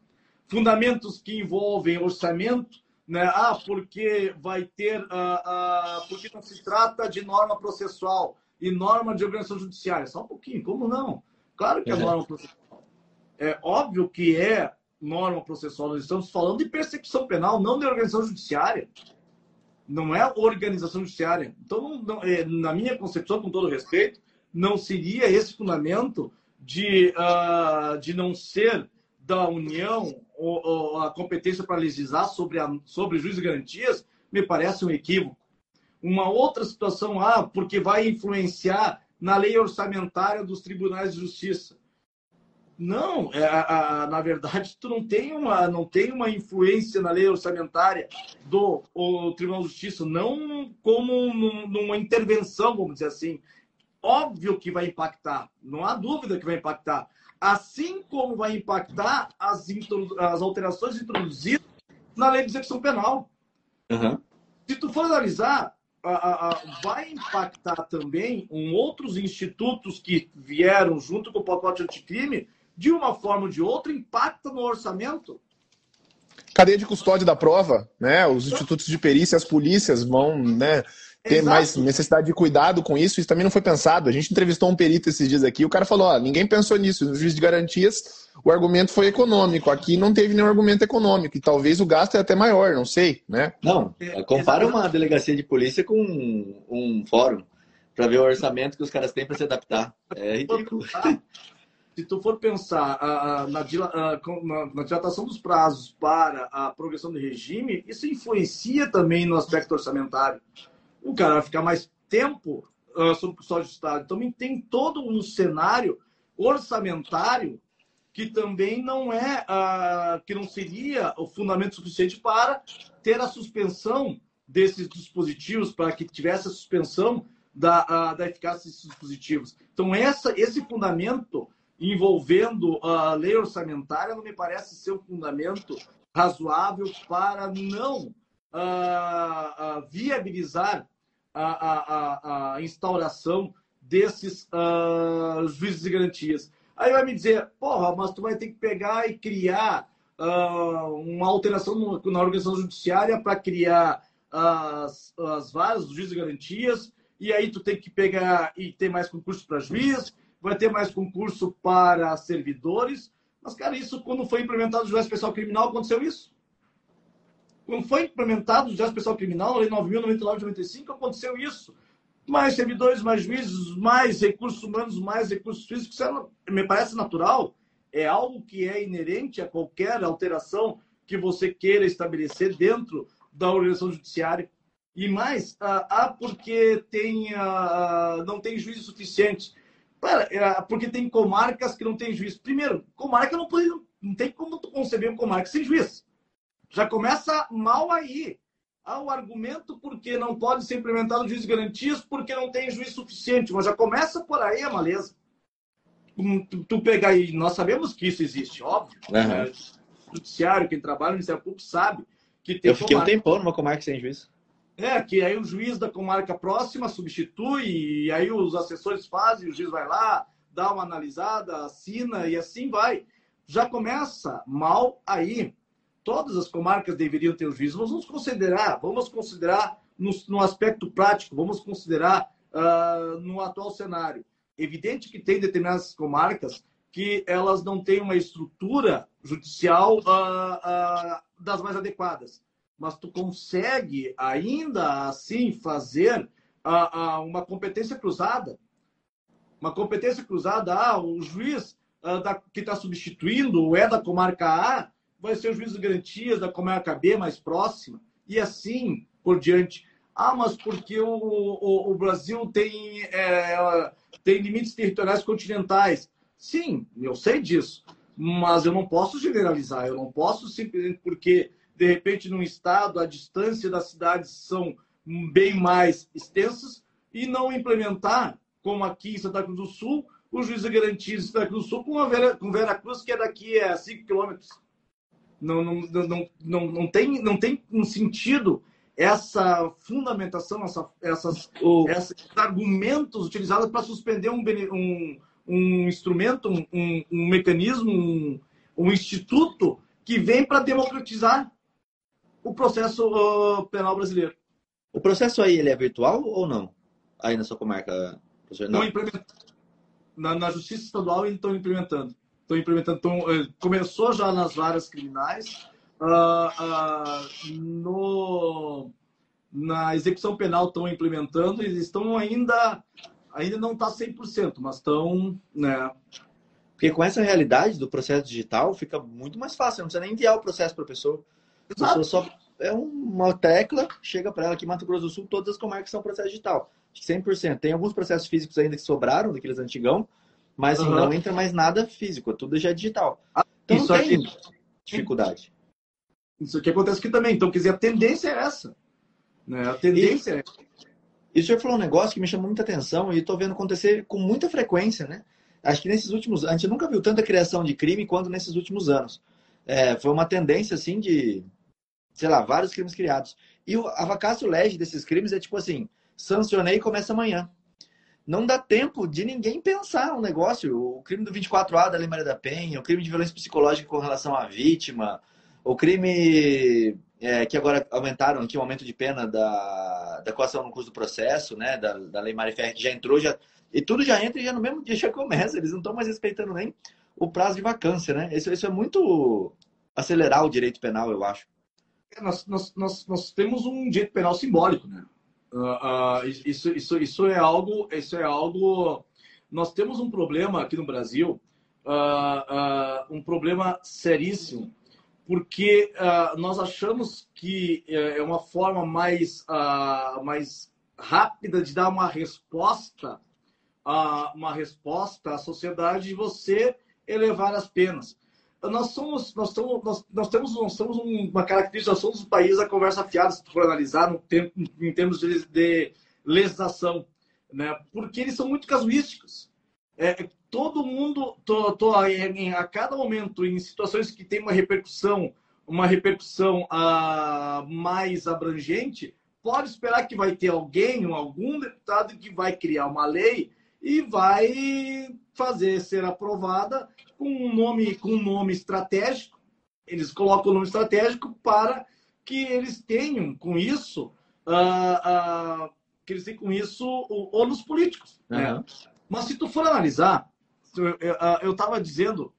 fundamentos que envolvem orçamento, né? Ah, porque vai ter, ah, ah, porque não se trata de norma processual e norma de organização judiciária. Só um pouquinho, como não? Claro que é norma processual. É óbvio que é norma processual. Nós estamos falando de persecução penal, não de organização judiciária. Não é organização judiciária. Então, não, não, é, na minha concepção, com todo respeito, não seria esse fundamento de, uh, de não ser da União ou, ou a competência para legislar sobre, a, sobre juízo de garantias, me parece um equívoco. Uma outra situação, ah, porque vai influenciar na lei orçamentária dos tribunais de justiça. Não, é, a, a, na verdade, tu não tem, uma, não tem uma influência na lei orçamentária do o Tribunal de Justiça, não como num, numa intervenção, vamos dizer assim. Óbvio que vai impactar, não há dúvida que vai impactar. Assim como vai impactar as, as alterações introduzidas na lei de execução penal. Uhum. Se tu for analisar, a, a, vai impactar também um outros institutos que vieram junto com o pacote anticrime, de uma forma ou de outra, impacta no orçamento. Cadeia de custódia da prova, né? Os institutos de perícia, as polícias vão, né? ter Exato. mais necessidade de cuidado com isso, isso também não foi pensado. A gente entrevistou um perito esses dias aqui, o cara falou, ó, ninguém pensou nisso. No juiz de garantias, o argumento foi econômico. Aqui não teve nenhum argumento econômico, e talvez o gasto é até maior, não sei, né? Não, compara uma delegacia de polícia com um, um fórum, para ver o orçamento que os caras têm para se adaptar. É ridículo. Se tu for pensar na, na dilatação dos prazos para a progressão do regime, isso influencia também no aspecto orçamentário o cara vai ficar mais tempo uh, sob custódia do Estado. Então, tem todo um cenário orçamentário que também não é, uh, que não seria o fundamento suficiente para ter a suspensão desses dispositivos, para que tivesse a suspensão da, uh, da eficácia desses dispositivos. Então, essa, esse fundamento envolvendo a lei orçamentária não me parece ser um fundamento razoável para não viabilizar a, a, a, instauração desses juízes de garantias. Aí vai me dizer, porra, mas tu vai ter que pegar e criar uh, uma alteração no, na organização judiciária para criar as, as varas juízes de garantias, e aí tu tem que pegar e ter mais concurso para juiz, vai ter mais concurso para servidores. Mas, cara, isso quando foi implementado o juiz especial criminal, aconteceu isso? Quando foi implementado o Justiça Especial Criminal, a Lei 9.099 de 95, aconteceu isso. Mais servidores, mais juízes, mais recursos humanos, mais recursos físicos. Isso é, me parece natural. É algo que é inerente a qualquer alteração que você queira estabelecer dentro da organização judiciária. E mais, ah, ah porque tem, ah, não tem juízes suficientes. É, porque tem comarcas que não tem juiz. Primeiro, comarca não, pode, não tem como conceber uma comarca sem juiz. Já começa mal aí. Há o argumento porque não pode ser implementado o juiz de garantias porque não tem juiz suficiente. Mas já começa por aí a maleza. Tu, tu pegar aí, nós sabemos que isso existe, óbvio. Uhum. É, judiciário, quem trabalha no Ministério Público sabe que tem. Eu fiquei comarca. um tempão numa comarca sem juiz. É, que aí o juiz da comarca próxima substitui, e aí os assessores fazem, o juiz vai lá, dá uma analisada, assina e assim vai. Já começa mal aí todas as comarcas deveriam ter o. Nós vamos considerar, vamos considerar no, no aspecto prático, vamos considerar uh, no atual cenário. Evidente que tem determinadas comarcas que elas não têm uma estrutura judicial uh, uh, das mais adequadas, mas tu consegue ainda assim fazer uma competência cruzada. Uma competência cruzada, ah, o juiz da, que está substituindo é da comarca A, vai ser o juiz de garantias da Comarca B mais próxima, e assim por diante. Ah, mas porque o, o, o Brasil tem, é, tem limites territoriais continentais. Sim, eu sei disso, mas eu não posso generalizar, eu não posso simplesmente porque, de repente, num estado, a distância das cidades são bem mais extensas e não implementar, como aqui em Santa Cruz do Sul, o juiz de garantias de Santa Cruz do Sul com, a Vera, com Vera Cruz, que é daqui a 5 quilômetros. Não, não, não, não, não, tem, não tem um sentido essa fundamentação, essa, essas, o... esses argumentos utilizados para suspender um, um, um instrumento, um, um, um mecanismo, um, um, instituto que vem para democratizar o processo uh, penal brasileiro. O processo aí ele é virtual ou não? Aí na sua comarca? Não, não na, na Justiça Estadual eles estão implementando estão implementando. Então, eh, começou já nas varas criminais. Uh, uh, no, na execução penal estão implementando e estão ainda ainda não está 100%, mas estão, né? Porque com essa realidade do processo digital fica muito mais fácil, não precisa nem enviar o processo para a pessoa. A pessoa só é uma tecla, chega para ela aqui em Mato Grosso do Sul, todas as comarcas são processo digital. 100%. Tem alguns processos físicos ainda que sobraram daqueles antigão, mas uhum. não entra mais nada físico, tudo já é digital. Ah, então isso tem aqui... dificuldade. Isso aqui acontece aqui também. Então, quer dizer, a tendência é essa. Né? A tendência e... é Isso já falou um negócio que me chamou muita atenção e estou vendo acontecer com muita frequência, né? Acho que nesses últimos anos, a gente nunca viu tanta criação de crime quanto nesses últimos anos. É, foi uma tendência, assim, de sei lá, vários crimes criados. E a vacácio lege desses crimes é tipo assim, sancionei e começa amanhã. Não dá tempo de ninguém pensar um negócio. O crime do 24A da Lei Maria da Penha, o crime de violência psicológica com relação à vítima, o crime é, que agora aumentaram aqui o aumento de pena da, da coação no curso do processo, né, da, da Lei Maria Ferreira, que já entrou, já, e tudo já entra e já no mesmo dia já começa. Eles não estão mais respeitando nem o prazo de vacância, né? Isso, isso é muito acelerar o direito penal, eu acho. É, nós, nós, nós, nós temos um direito penal simbólico, né? Uh, isso, isso, isso é algo, isso é algo. Nós temos um problema aqui no Brasil, uh, um problema seríssimo, porque nós achamos que é, é uma forma mais, mais rápida de dar uma resposta, uma resposta à sociedade de você elevar as penas nós somos, nós, somos, nós, nós temos, nós temos uma característica, nós somos um país da conversa fiada, se for analisar no tempo, em termos de, de legislação, né? porque eles são muito casuísticos. É, todo mundo, tô, tô em, a cada momento, em situações que tem uma repercussão, uma repercussão uh, mais abrangente, pode esperar que vai ter alguém, algum deputado que vai criar uma lei e vai fazer ser aprovada com um nome, com um nome estratégico. Eles colocam o nome estratégico para que eles tenham com isso, uh, uh, que eles tenham com isso ônus políticos. Uhum. Né? Mas se tu for analisar, eu estava dizendo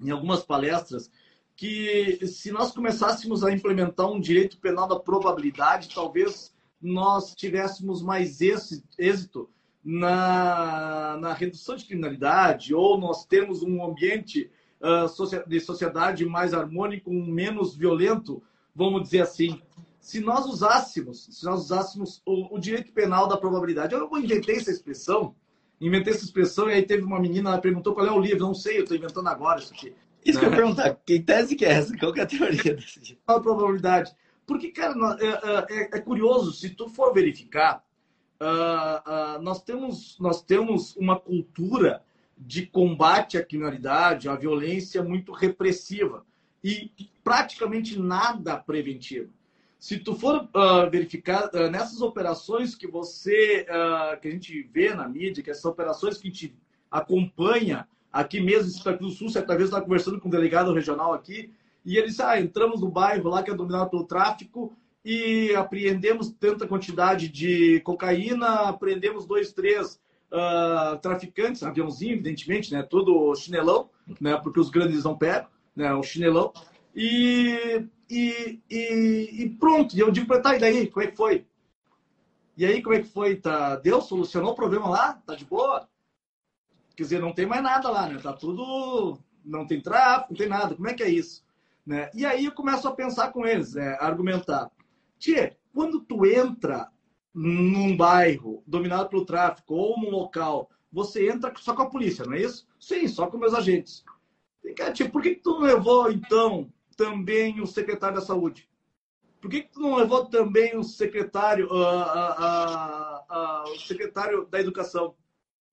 em algumas palestras que se nós começássemos a implementar um direito penal da probabilidade, talvez nós tivéssemos mais êxito na, na redução de criminalidade, ou nós temos um ambiente uh, de sociedade mais harmônico, menos violento, vamos dizer assim. Se nós usássemos, se nós usássemos o, o direito penal da probabilidade, eu inventei essa expressão, inventei essa expressão e aí teve uma menina, ela perguntou qual é o livro, não sei, eu estou inventando agora isso aqui. Isso né? que eu ia perguntar, que tese que é essa? Qual que é a teoria desse? A probabilidade. Porque, cara, é, é, é curioso, se tu for verificar, uh, uh, nós, temos, nós temos uma cultura de combate à criminalidade, à violência muito repressiva e praticamente nada preventivo. Se tu for uh, verificar nessas operações que você, que a gente vê na mídia, que essas operações que a gente acompanha aqui mesmo, Santa Cruz do Sul, certa vez estava conversando com um delegado regional aqui, e ele disse, ah, entramos no bairro lá que é dominado pelo tráfico e apreendemos tanta quantidade de cocaína, apreendemos dois, três uh, traficantes, aviãozinho, evidentemente, né? Tudo chinelão, né? Porque os grandes não pegam, né? O chinelão. E, e, e, e pronto. E eu digo para tá, e daí? Como é que foi? E aí, como é que foi? Tá, deu? Solucionou o problema lá? Tá de boa? Quer dizer, não tem mais nada lá, né? Tá tudo... Não tem tráfico, não tem nada. Como é que é isso? Né? E aí eu começo a pensar com eles, né? argumentar. Tchê, quando tu entra num bairro dominado pelo tráfico ou num local, você entra só com a polícia, não é isso? Sim, só com meus agentes. Tchê, por que, tu não levou, então, também o secretário da saúde? Por que, tu não levou também o secretário, uh, uh, uh, o secretário da educação?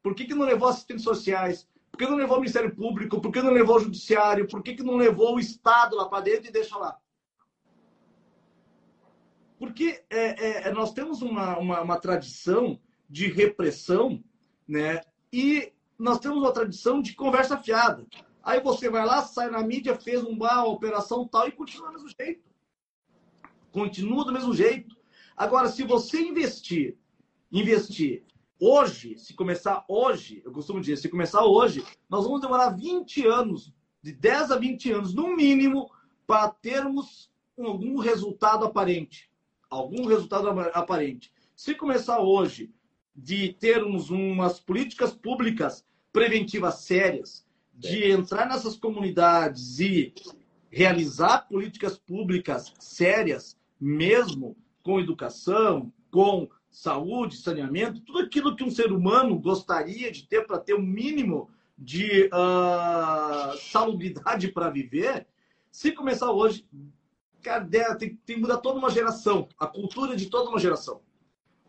Por que, que não levou assistentes sociais? Por que não levou o Ministério Público? Por que não levou o Judiciário? Por que, que não levou o Estado lá para dentro e deixa lá? Porque é, é, é, nós temos uma, uma, uma, tradição de repressão, né? E nós temos uma tradição de conversa fiada. Aí você vai lá, sai na mídia, fez um bar, uma operação tal, e continua do mesmo jeito. Continua do mesmo jeito. Agora, se você investir, investir hoje, se começar hoje, eu costumo dizer, se começar hoje, nós vamos demorar 20 anos, de 10 a 20 anos, no mínimo, para termos algum resultado aparente algum resultado aparente. Se começar hoje de termos umas políticas públicas preventivas sérias, de entrar nessas comunidades e realizar políticas públicas sérias, mesmo com educação, com saúde, saneamento, tudo aquilo que um ser humano gostaria de ter para ter o um mínimo de uh, salubridade para viver, se começar hoje, Cara, tem, que mudar toda uma geração, a cultura de toda uma geração.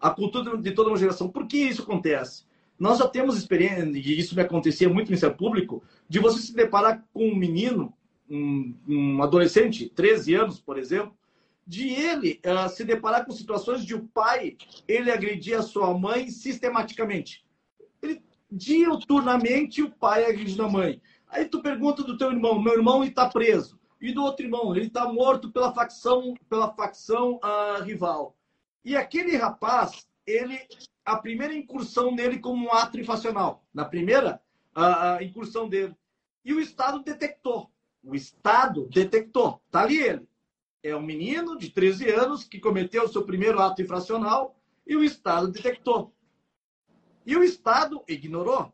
A cultura de toda uma geração. Por que isso acontece? Nós já temos experiência, e isso me acontecia muito no Ministério Público, de você se deparar com um menino, um, um adolescente, 13 anos, por exemplo, de ele uh, se deparar com situações de o pai ele agredir a sua mãe sistematicamente. Ele, diuturnamente o pai agredindo a mãe. Aí tu pergunta do teu irmão, meu irmão está preso. E do outro irmão, ele está morto pela facção, pela facção uh, rival. E aquele rapaz, ele, a primeira incursão nele como um ato infracional, na primeira uh, incursão dele, e o Estado detectou. O Estado detectou. Está ali ele é um menino de 13 anos que cometeu o seu primeiro ato infracional e o Estado detectou. E o Estado ignorou.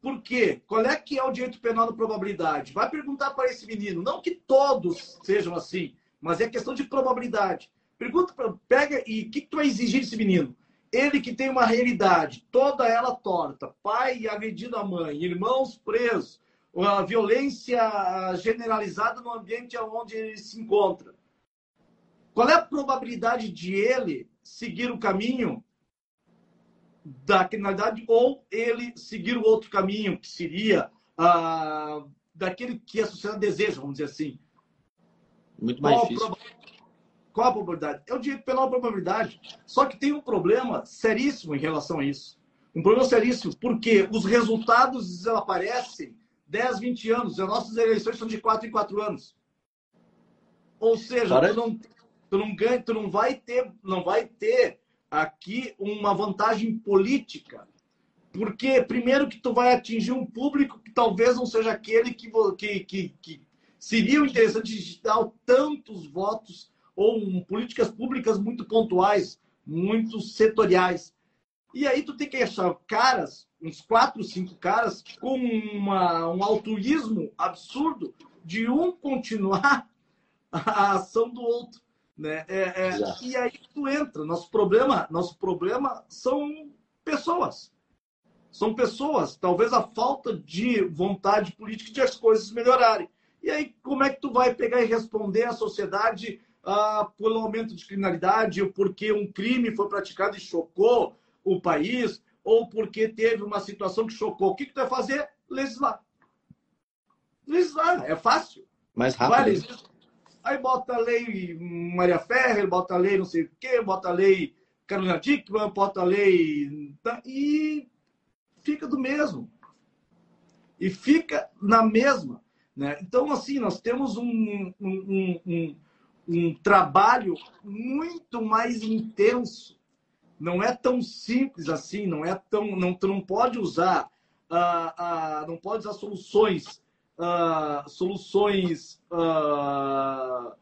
Por quê? Qual é que é o direito penal da probabilidade? Vai perguntar para esse menino. Não que todos sejam assim, mas é questão de probabilidade. Pergunta, pega e o que, que tu vai exigir desse menino? Ele que tem uma realidade, toda ela torta, pai agredindo a mãe, irmãos presos, a violência generalizada no ambiente onde ele se encontra. Qual é a probabilidade de ele seguir o caminho da criminalidade ou ele seguir o outro caminho, que seria ah, daquele que a sociedade deseja, vamos dizer assim? Muito mais Qual difícil. Qual a probabilidade? Eu diria pela probabilidade. Só que tem um problema seríssimo em relação a isso. Um problema seríssimo, porque os resultados aparecem 10, 20 anos. As nossas eleições são de 4 em 4 anos. Ou seja, Para... não tu não ganha, tu não vai ter, não vai ter aqui uma vantagem política. Porque, primeiro, que tu vai atingir um público que talvez não seja aquele que, que, que, que seria interessante de dar tantos votos ou um, políticas públicas muito pontuais, muito setoriais. E aí tu tem que achar caras, uns quatro, cinco caras, com uma, um altruísmo absurdo de um continuar [LAUGHS] a ação do outro. Né? É, é, e aí tu entra. Nosso problema, nosso problema são pessoas. São pessoas. Talvez a falta de vontade política de as coisas melhorarem. E aí, como é que tu vai pegar e responder à sociedade ah, pelo aumento de criminalidade, ou porque um crime foi praticado e chocou o país, ou porque teve uma situação que chocou? O que, que tu vai fazer? Legislar. Legislar, é fácil. Mais rápido. Vai legislar Aí bota a lei Maria Ferrer, bota a lei não sei o quê, bota a lei Carolina Dickman, bota a lei. E fica do mesmo. E fica na mesma. Né? Então, assim, nós temos um, um, um, um trabalho muito mais intenso. Não é tão simples assim, não é tão. Não, tu não pode usar. Uh, uh, não pode usar soluções uh, soluções uh,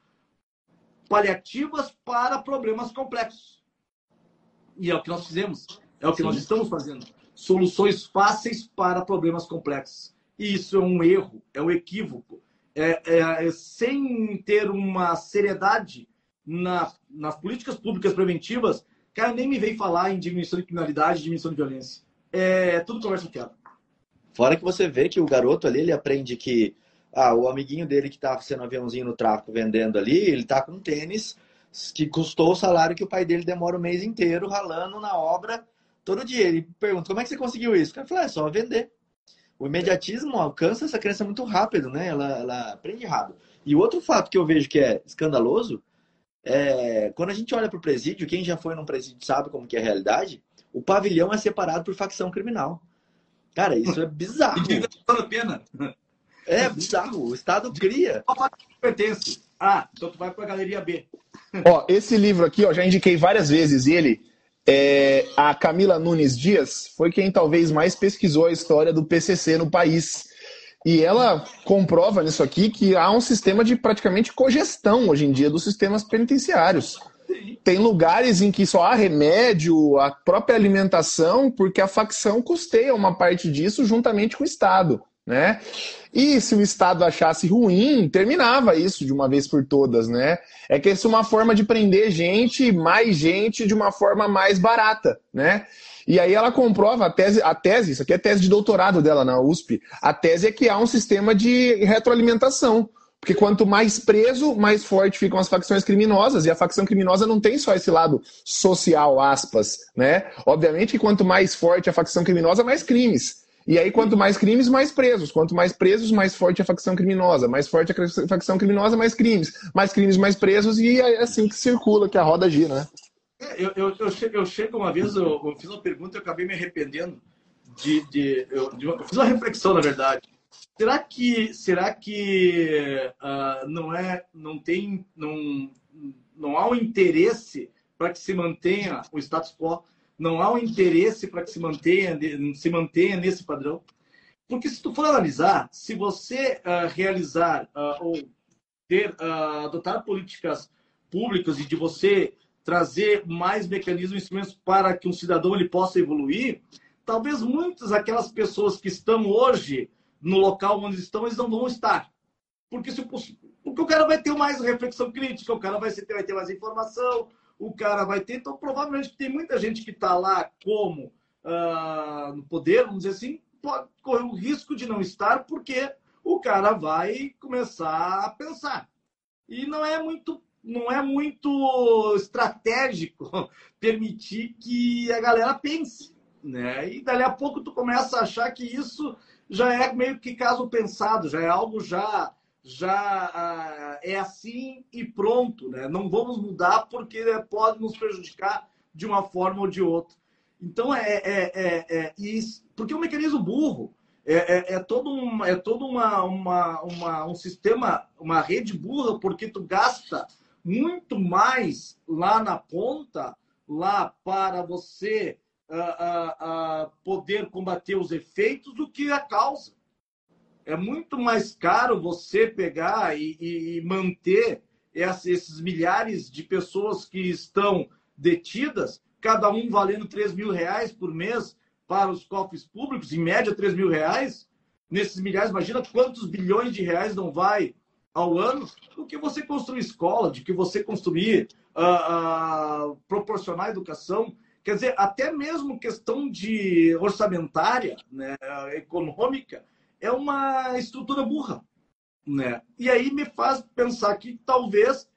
paliativas para problemas complexos. E é o que nós fizemos, é o que Sim. nós estamos fazendo. Soluções fáceis para problemas complexos. E isso é um erro, é um equívoco. É, é, é sem ter uma seriedade na, nas políticas públicas preventivas, cara, nem me vem falar em diminuição de criminalidade, diminuição de violência. É tudo conversa fiada. Fora que você vê que o garoto ali, ele aprende que ah, o amiguinho dele que está sendo aviãozinho no tráfico vendendo ali, ele está com um tênis que custou o salário que o pai dele demora o mês inteiro ralando na obra todo dia. Ele pergunta, como é que você conseguiu isso? O cara fala, é só vender. O imediatismo alcança essa criança muito rápido, né? Ela, ela aprende rápido. E outro fato que eu vejo que é escandaloso é quando a gente olha para o presídio, quem já foi num presídio sabe como que é a realidade, o pavilhão é separado por facção criminal. Cara, isso é bizarro. a pena. É bizarro. O Estado cria. Pertence. Ah, então tu vai para a galeria B. Ó, esse livro aqui, ó, já indiquei várias vezes ele. É, a Camila Nunes Dias foi quem talvez mais pesquisou a história do PCC no país. E ela comprova nisso aqui que há um sistema de praticamente cogestão hoje em dia dos sistemas penitenciários. Tem lugares em que só há remédio, a própria alimentação, porque a facção custeia uma parte disso juntamente com o Estado. Né? E se o Estado achasse ruim, terminava isso de uma vez por todas, né? É que essa é uma forma de prender gente, mais gente, de uma forma mais barata, né? E aí ela comprova a tese, a tese, isso aqui é tese de doutorado dela na USP, a tese é que há um sistema de retroalimentação. Porque quanto mais preso, mais forte ficam as facções criminosas. E a facção criminosa não tem só esse lado social, aspas, né? Obviamente que quanto mais forte a facção criminosa, mais crimes. E aí, quanto mais crimes, mais presos. Quanto mais presos, mais forte a facção criminosa. Mais forte a facção criminosa, mais crimes. Mais crimes, mais presos. E é assim que circula, que a roda gira, né? É, eu, eu, eu, chego, eu chego uma vez, eu, eu fiz uma pergunta e acabei me arrependendo de. de, eu, de uma, eu fiz uma reflexão, na verdade. Será que, será que uh, não é, não tem, não, não há um interesse para que se mantenha o status quo? Não há um interesse para que se mantenha, se mantenha nesse padrão? Porque se tu for analisar, se você uh, realizar uh, ou ter, adotar políticas públicas e de você trazer mais mecanismos instrumentos para que um cidadão ele possa evoluir, talvez muitas aquelas pessoas que estão hoje no local onde estão, eles não vão estar. Porque, se, porque o cara vai ter mais reflexão crítica, o cara vai ter, vai ter mais informação, o cara vai ter. Então, provavelmente, tem muita gente que está lá como uh, no poder, vamos dizer assim, pode correr o risco de não estar, porque o cara vai começar a pensar. E não é muito não é muito estratégico [LAUGHS] permitir que a galera pense, né? E dali a pouco tu começa a achar que isso já é meio que caso pensado, já é algo já já uh, é assim e pronto, né? Não vamos mudar porque pode nos prejudicar de uma forma ou de outra. Então é, é, é, é isso, porque é um mecanismo burro. É, é, é, todo, um, é todo uma, uma, uma, um sistema, uma rede burra, porque tu gasta muito mais lá na ponta, lá para você uh, poder combater os efeitos do que a causa. É muito mais caro você pegar e, e, e manter esses milhares de pessoas que estão detidas, cada um valendo 3 mil reais por mês para os cofres públicos, em média 3 mil reais. Nesses milhares, imagina quantos bilhões de reais não vai ao ano do que você construir escola, de que você construir, uh, uh, proporcionar educação. Quer dizer, até mesmo questão de orçamentária, né, econômica, é uma estrutura burra. Né? E aí me faz pensar que talvez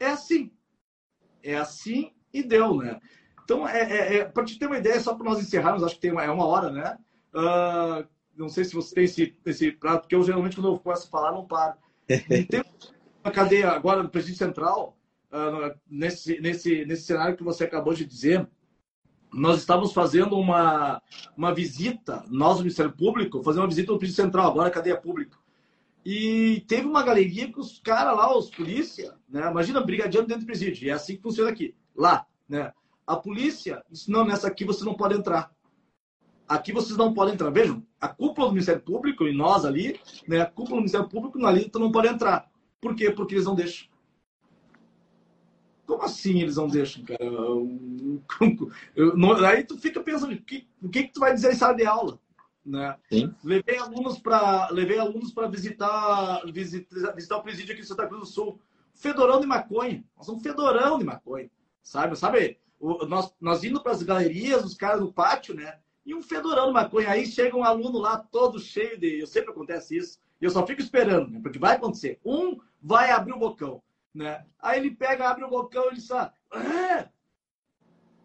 é assim. É assim e deu, né? Então, é, é, é para te ter uma ideia, só para nós encerrarmos, acho que tem uma, é uma hora, né? Uh, não sei se você tem esse, esse prato, porque eu geralmente, quando eu começo a falar, não paro. [LAUGHS] Tem uma cadeia agora no Presídio Central, uh, nesse, nesse, nesse cenário que você acabou de dizer, nós estávamos fazendo uma, uma visita, nós, o Ministério Público, fazendo uma visita no Presídio Central, agora cadeia pública. E teve uma galeria que os caras lá, os polícia, né? Imagina, brigadiano dentro do presídio. É assim que funciona aqui. Lá, né? A polícia disse, não, nessa aqui você não pode entrar aqui vocês não podem entrar. Vejam, a cúpula do Ministério Público e nós ali, né, a cúpula do Ministério Público na lista não pode entrar. Por quê? Porque eles não deixam. Como assim eles não deixam, cara? Eu, não, aí tu fica pensando, o que, o que, que tu vai dizer em sala de aula? Né? Sim. Levei alunos para levei alunos para visitar, visitar visitar o presídio aqui em Santa Cruz do Sul. Fedorão de maconha. Nós somos fedorão de maconha. Sabe? Sabe? O, nós, nós indo para as galerias, os caras no pátio, né? e um fedorão de maconha. Aí chega um aluno lá todo cheio de. Eu sempre acontece isso. E eu só fico esperando, né? porque vai acontecer. Um vai abrir o bocão. Né? Aí ele pega, abre o bocão e ele fala: ah,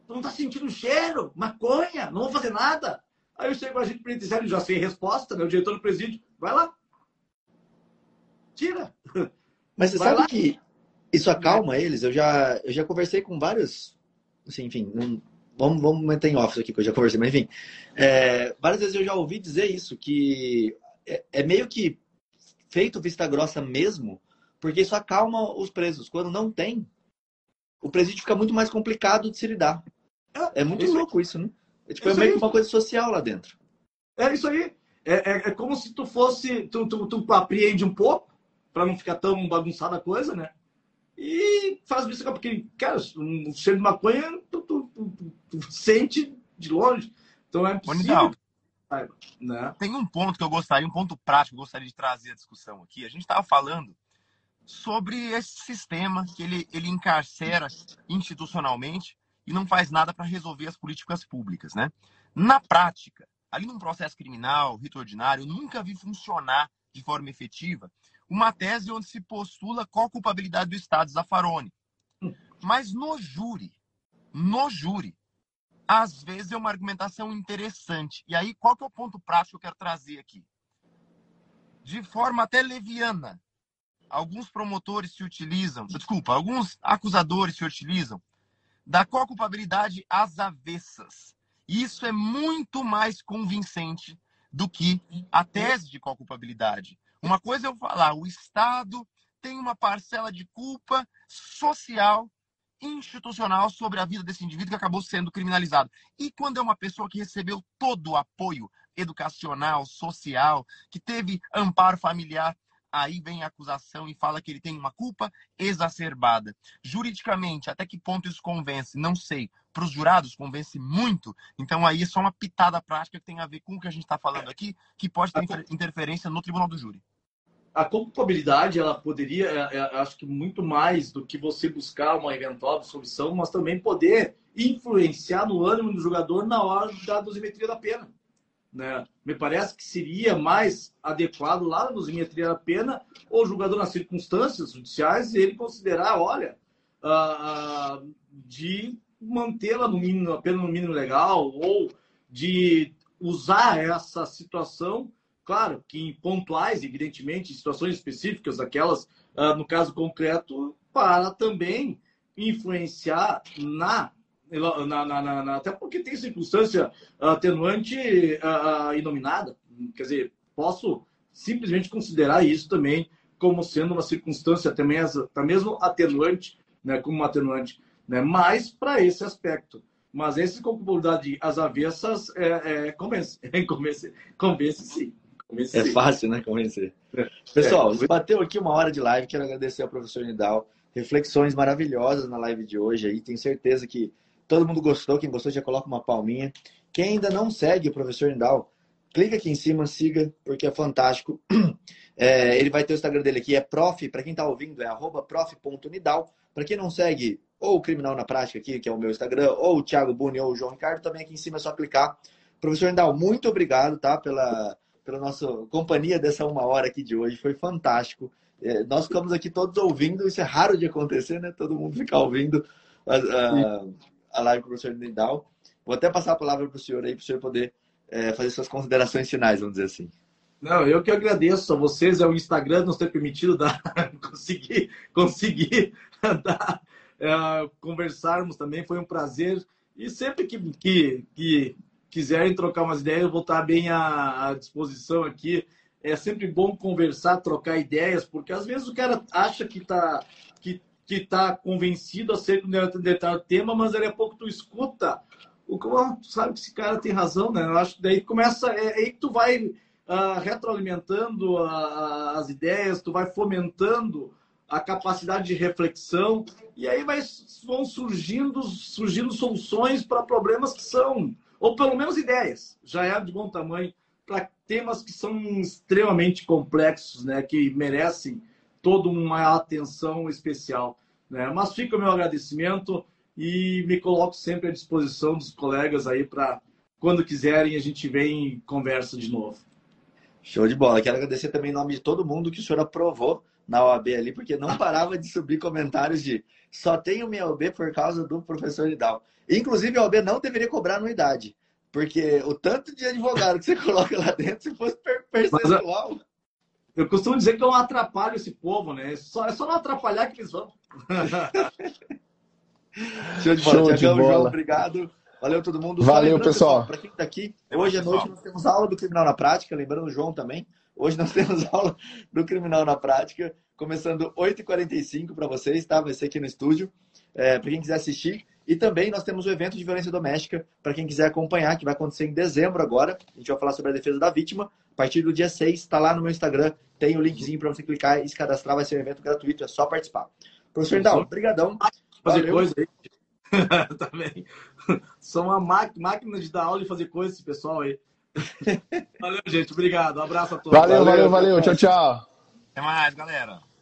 Tu não tá sentindo cheiro? Maconha? Não vou fazer nada? Aí eu chego a gente penitenciário, já sei a resposta, né? O diretor do presídio, vai lá. Tira. [LAUGHS] Mas você vai sabe lá. que isso acalma eles? Eu já, eu já conversei com vários, assim, enfim, não, Vamos, vamos manter em office aqui, que eu já conversei, mas enfim. É, várias vezes eu já ouvi dizer isso, que é, é, meio que feito vista grossa mesmo, porque isso acalma os presos. Quando não tem, o presídio fica muito mais complicado de se lidar. É, é muito isso louco isso, né? É, tipo, é meio que uma coisa social lá dentro. É isso aí. É, é, é como se tu fosse. Tu, tu, tu apreende um pouco, para não ficar tão bagunçada a coisa, né? E faz isso porque, cara, um cheiro de maconha, tu, tu, tu, tu, sente de longe. Então é possível. Né? Tem um ponto que eu gostaria, um ponto prático que eu gostaria de trazer a discussão aqui. A gente estava falando sobre esse sistema que ele, ele encarcera institucionalmente e não faz nada para resolver as políticas públicas, né? Na prática, ali num processo criminal, rito ordinário, eu nunca vi funcionar de forma efetiva uma tese onde se postula qual a culpabilidade do Estado Zaffaroni. Mas no júri, no júri, às vezes é uma argumentação interessante. E aí, qual que é o ponto prático que eu quero trazer aqui? De forma até leviana, alguns promotores se utilizam, desculpa, alguns acusadores se utilizam da culpabilidade às avessas. Isso é muito mais convincente do que a tese de culpabilidade. Uma coisa é eu falar, o Estado tem uma parcela de culpa social, institucional sobre a vida desse indivíduo que acabou sendo criminalizado. E quando é uma pessoa que recebeu todo o apoio educacional, social, que teve amparo familiar, aí vem a acusação e fala que ele tem uma culpa exacerbada. Juridicamente, até que ponto isso convence? Não sei. Para os jurados, convence muito. Então, aí é só uma pitada prática que tem a ver com o que a gente está falando aqui, que pode ter interferência no tribunal do júri. A culpabilidade, ela poderia, é, é, acho que muito mais do que você buscar uma eventual absolvição, mas também poder influenciar no ânimo do jogador na hora da dosimetria da pena. Né? Me parece que seria mais adequado lá na dosimetria da pena o jogador nas circunstâncias judiciais ele considerar, olha, uh, uh, de mantê-la no mínimo, a pena no mínimo legal ou de usar essa situação, claro, que em pontuais, evidentemente, situações específicas, aquelas, uh, no caso concreto, para também influenciar na na, na, na, até porque tem circunstância atenuante uh, inominada. Quer dizer, posso simplesmente considerar isso também como sendo uma circunstância até mesmo, até mesmo atenuante, né, como uma atenuante, né, mais para esse aspecto. Mas esse culpabilidade às avessas é, é, convence, [LAUGHS] convence, convence sim. Convence, é sim. fácil, né? Convencer. É. Pessoal, é. bateu aqui uma hora de live. Quero agradecer ao professor Nidal. Reflexões maravilhosas na live de hoje aí. Tenho certeza que Todo mundo gostou. Quem gostou já coloca uma palminha. Quem ainda não segue o professor Nidal, clica aqui em cima, siga, porque é fantástico. [CLEARS THROAT] É, ele vai ter o Instagram dele aqui, é prof, para quem está ouvindo, é prof.nidal. Para quem não segue, ou o Criminal na Prática aqui, que é o meu Instagram, ou o Thiago Buni, ou o João Ricardo, também aqui em cima é só clicar. Professor Nidal, muito obrigado, tá? Pela, pela nossa companhia dessa uma hora aqui de hoje. Foi fantástico. É, nós ficamos aqui todos ouvindo, isso é raro de acontecer, né? Todo mundo ficar ouvindo. Uh, a live com o professor Nidal. Vou até passar a palavra para o senhor aí, para o senhor poder é, fazer suas considerações finais, vamos dizer assim. Não, eu que agradeço a vocês, é o Instagram nos ter permitido dar, [LAUGHS] conseguir, conseguir dar, é, conversarmos também, foi um prazer. E sempre que, que, que quiserem trocar umas ideias, eu vou estar bem à, à disposição aqui. É sempre bom conversar, trocar ideias, porque às vezes o cara acha que está que que está convencido acerca de um determinado tema, mas daqui a pouco tu escuta, o que tu sabe que esse cara tem razão, né? Eu acho que daí começa, é, é aí que tu vai uh, retroalimentando uh, as ideias, tu vai fomentando a capacidade de reflexão e aí vai, vão surgindo, surgindo soluções para problemas que são, ou pelo menos ideias, já é de bom tamanho, para temas que são extremamente complexos, né? Que merecem toda uma atenção especial. Né? Mas fica o meu agradecimento e me coloco sempre à disposição dos colegas aí para, quando quiserem, a gente vem e conversa de novo. Show de bola. Quero agradecer também em nome de todo mundo que o senhor aprovou na OAB ali, porque não parava de subir comentários de só tenho minha OAB por causa do professor Lidal. Inclusive, a OAB não deveria cobrar anuidade, porque o tanto de advogado que você [LAUGHS] coloca lá dentro, se fosse percentual... Mas, eu costumo dizer que eu não atrapalho esse povo, né? É só, é só não atrapalhar que eles vão. [LAUGHS] Show de bola. Show de bola. João, obrigado. Valeu todo mundo. Valeu, pessoal. Para quem está aqui, hoje à noite nós temos aula do Criminal na Prática, lembrando o João também. Hoje nós [LAUGHS] temos aula do Criminal na Prática, começando 8h45 para vocês, tá? Vai ser aqui no estúdio. É, para quem quiser assistir. E também nós temos o evento de violência doméstica, para quem quiser acompanhar, que vai acontecer em dezembro agora. A gente vai falar sobre a defesa da vítima. A partir do dia 6, está lá no meu Instagram, tem o linkzinho para você clicar e se cadastrar, vai ser um evento gratuito, é só participar. Professor Dal, obrigadão. Fazer coisa aí. [LAUGHS] Também. Sou uma máquina de dar aula e fazer coisa esse pessoal aí. [LAUGHS] Valeu, gente. Obrigado. Um abraço a todos. Valeu, valeu, valeu. valeu. Tchau, tchau. Até mais, galera.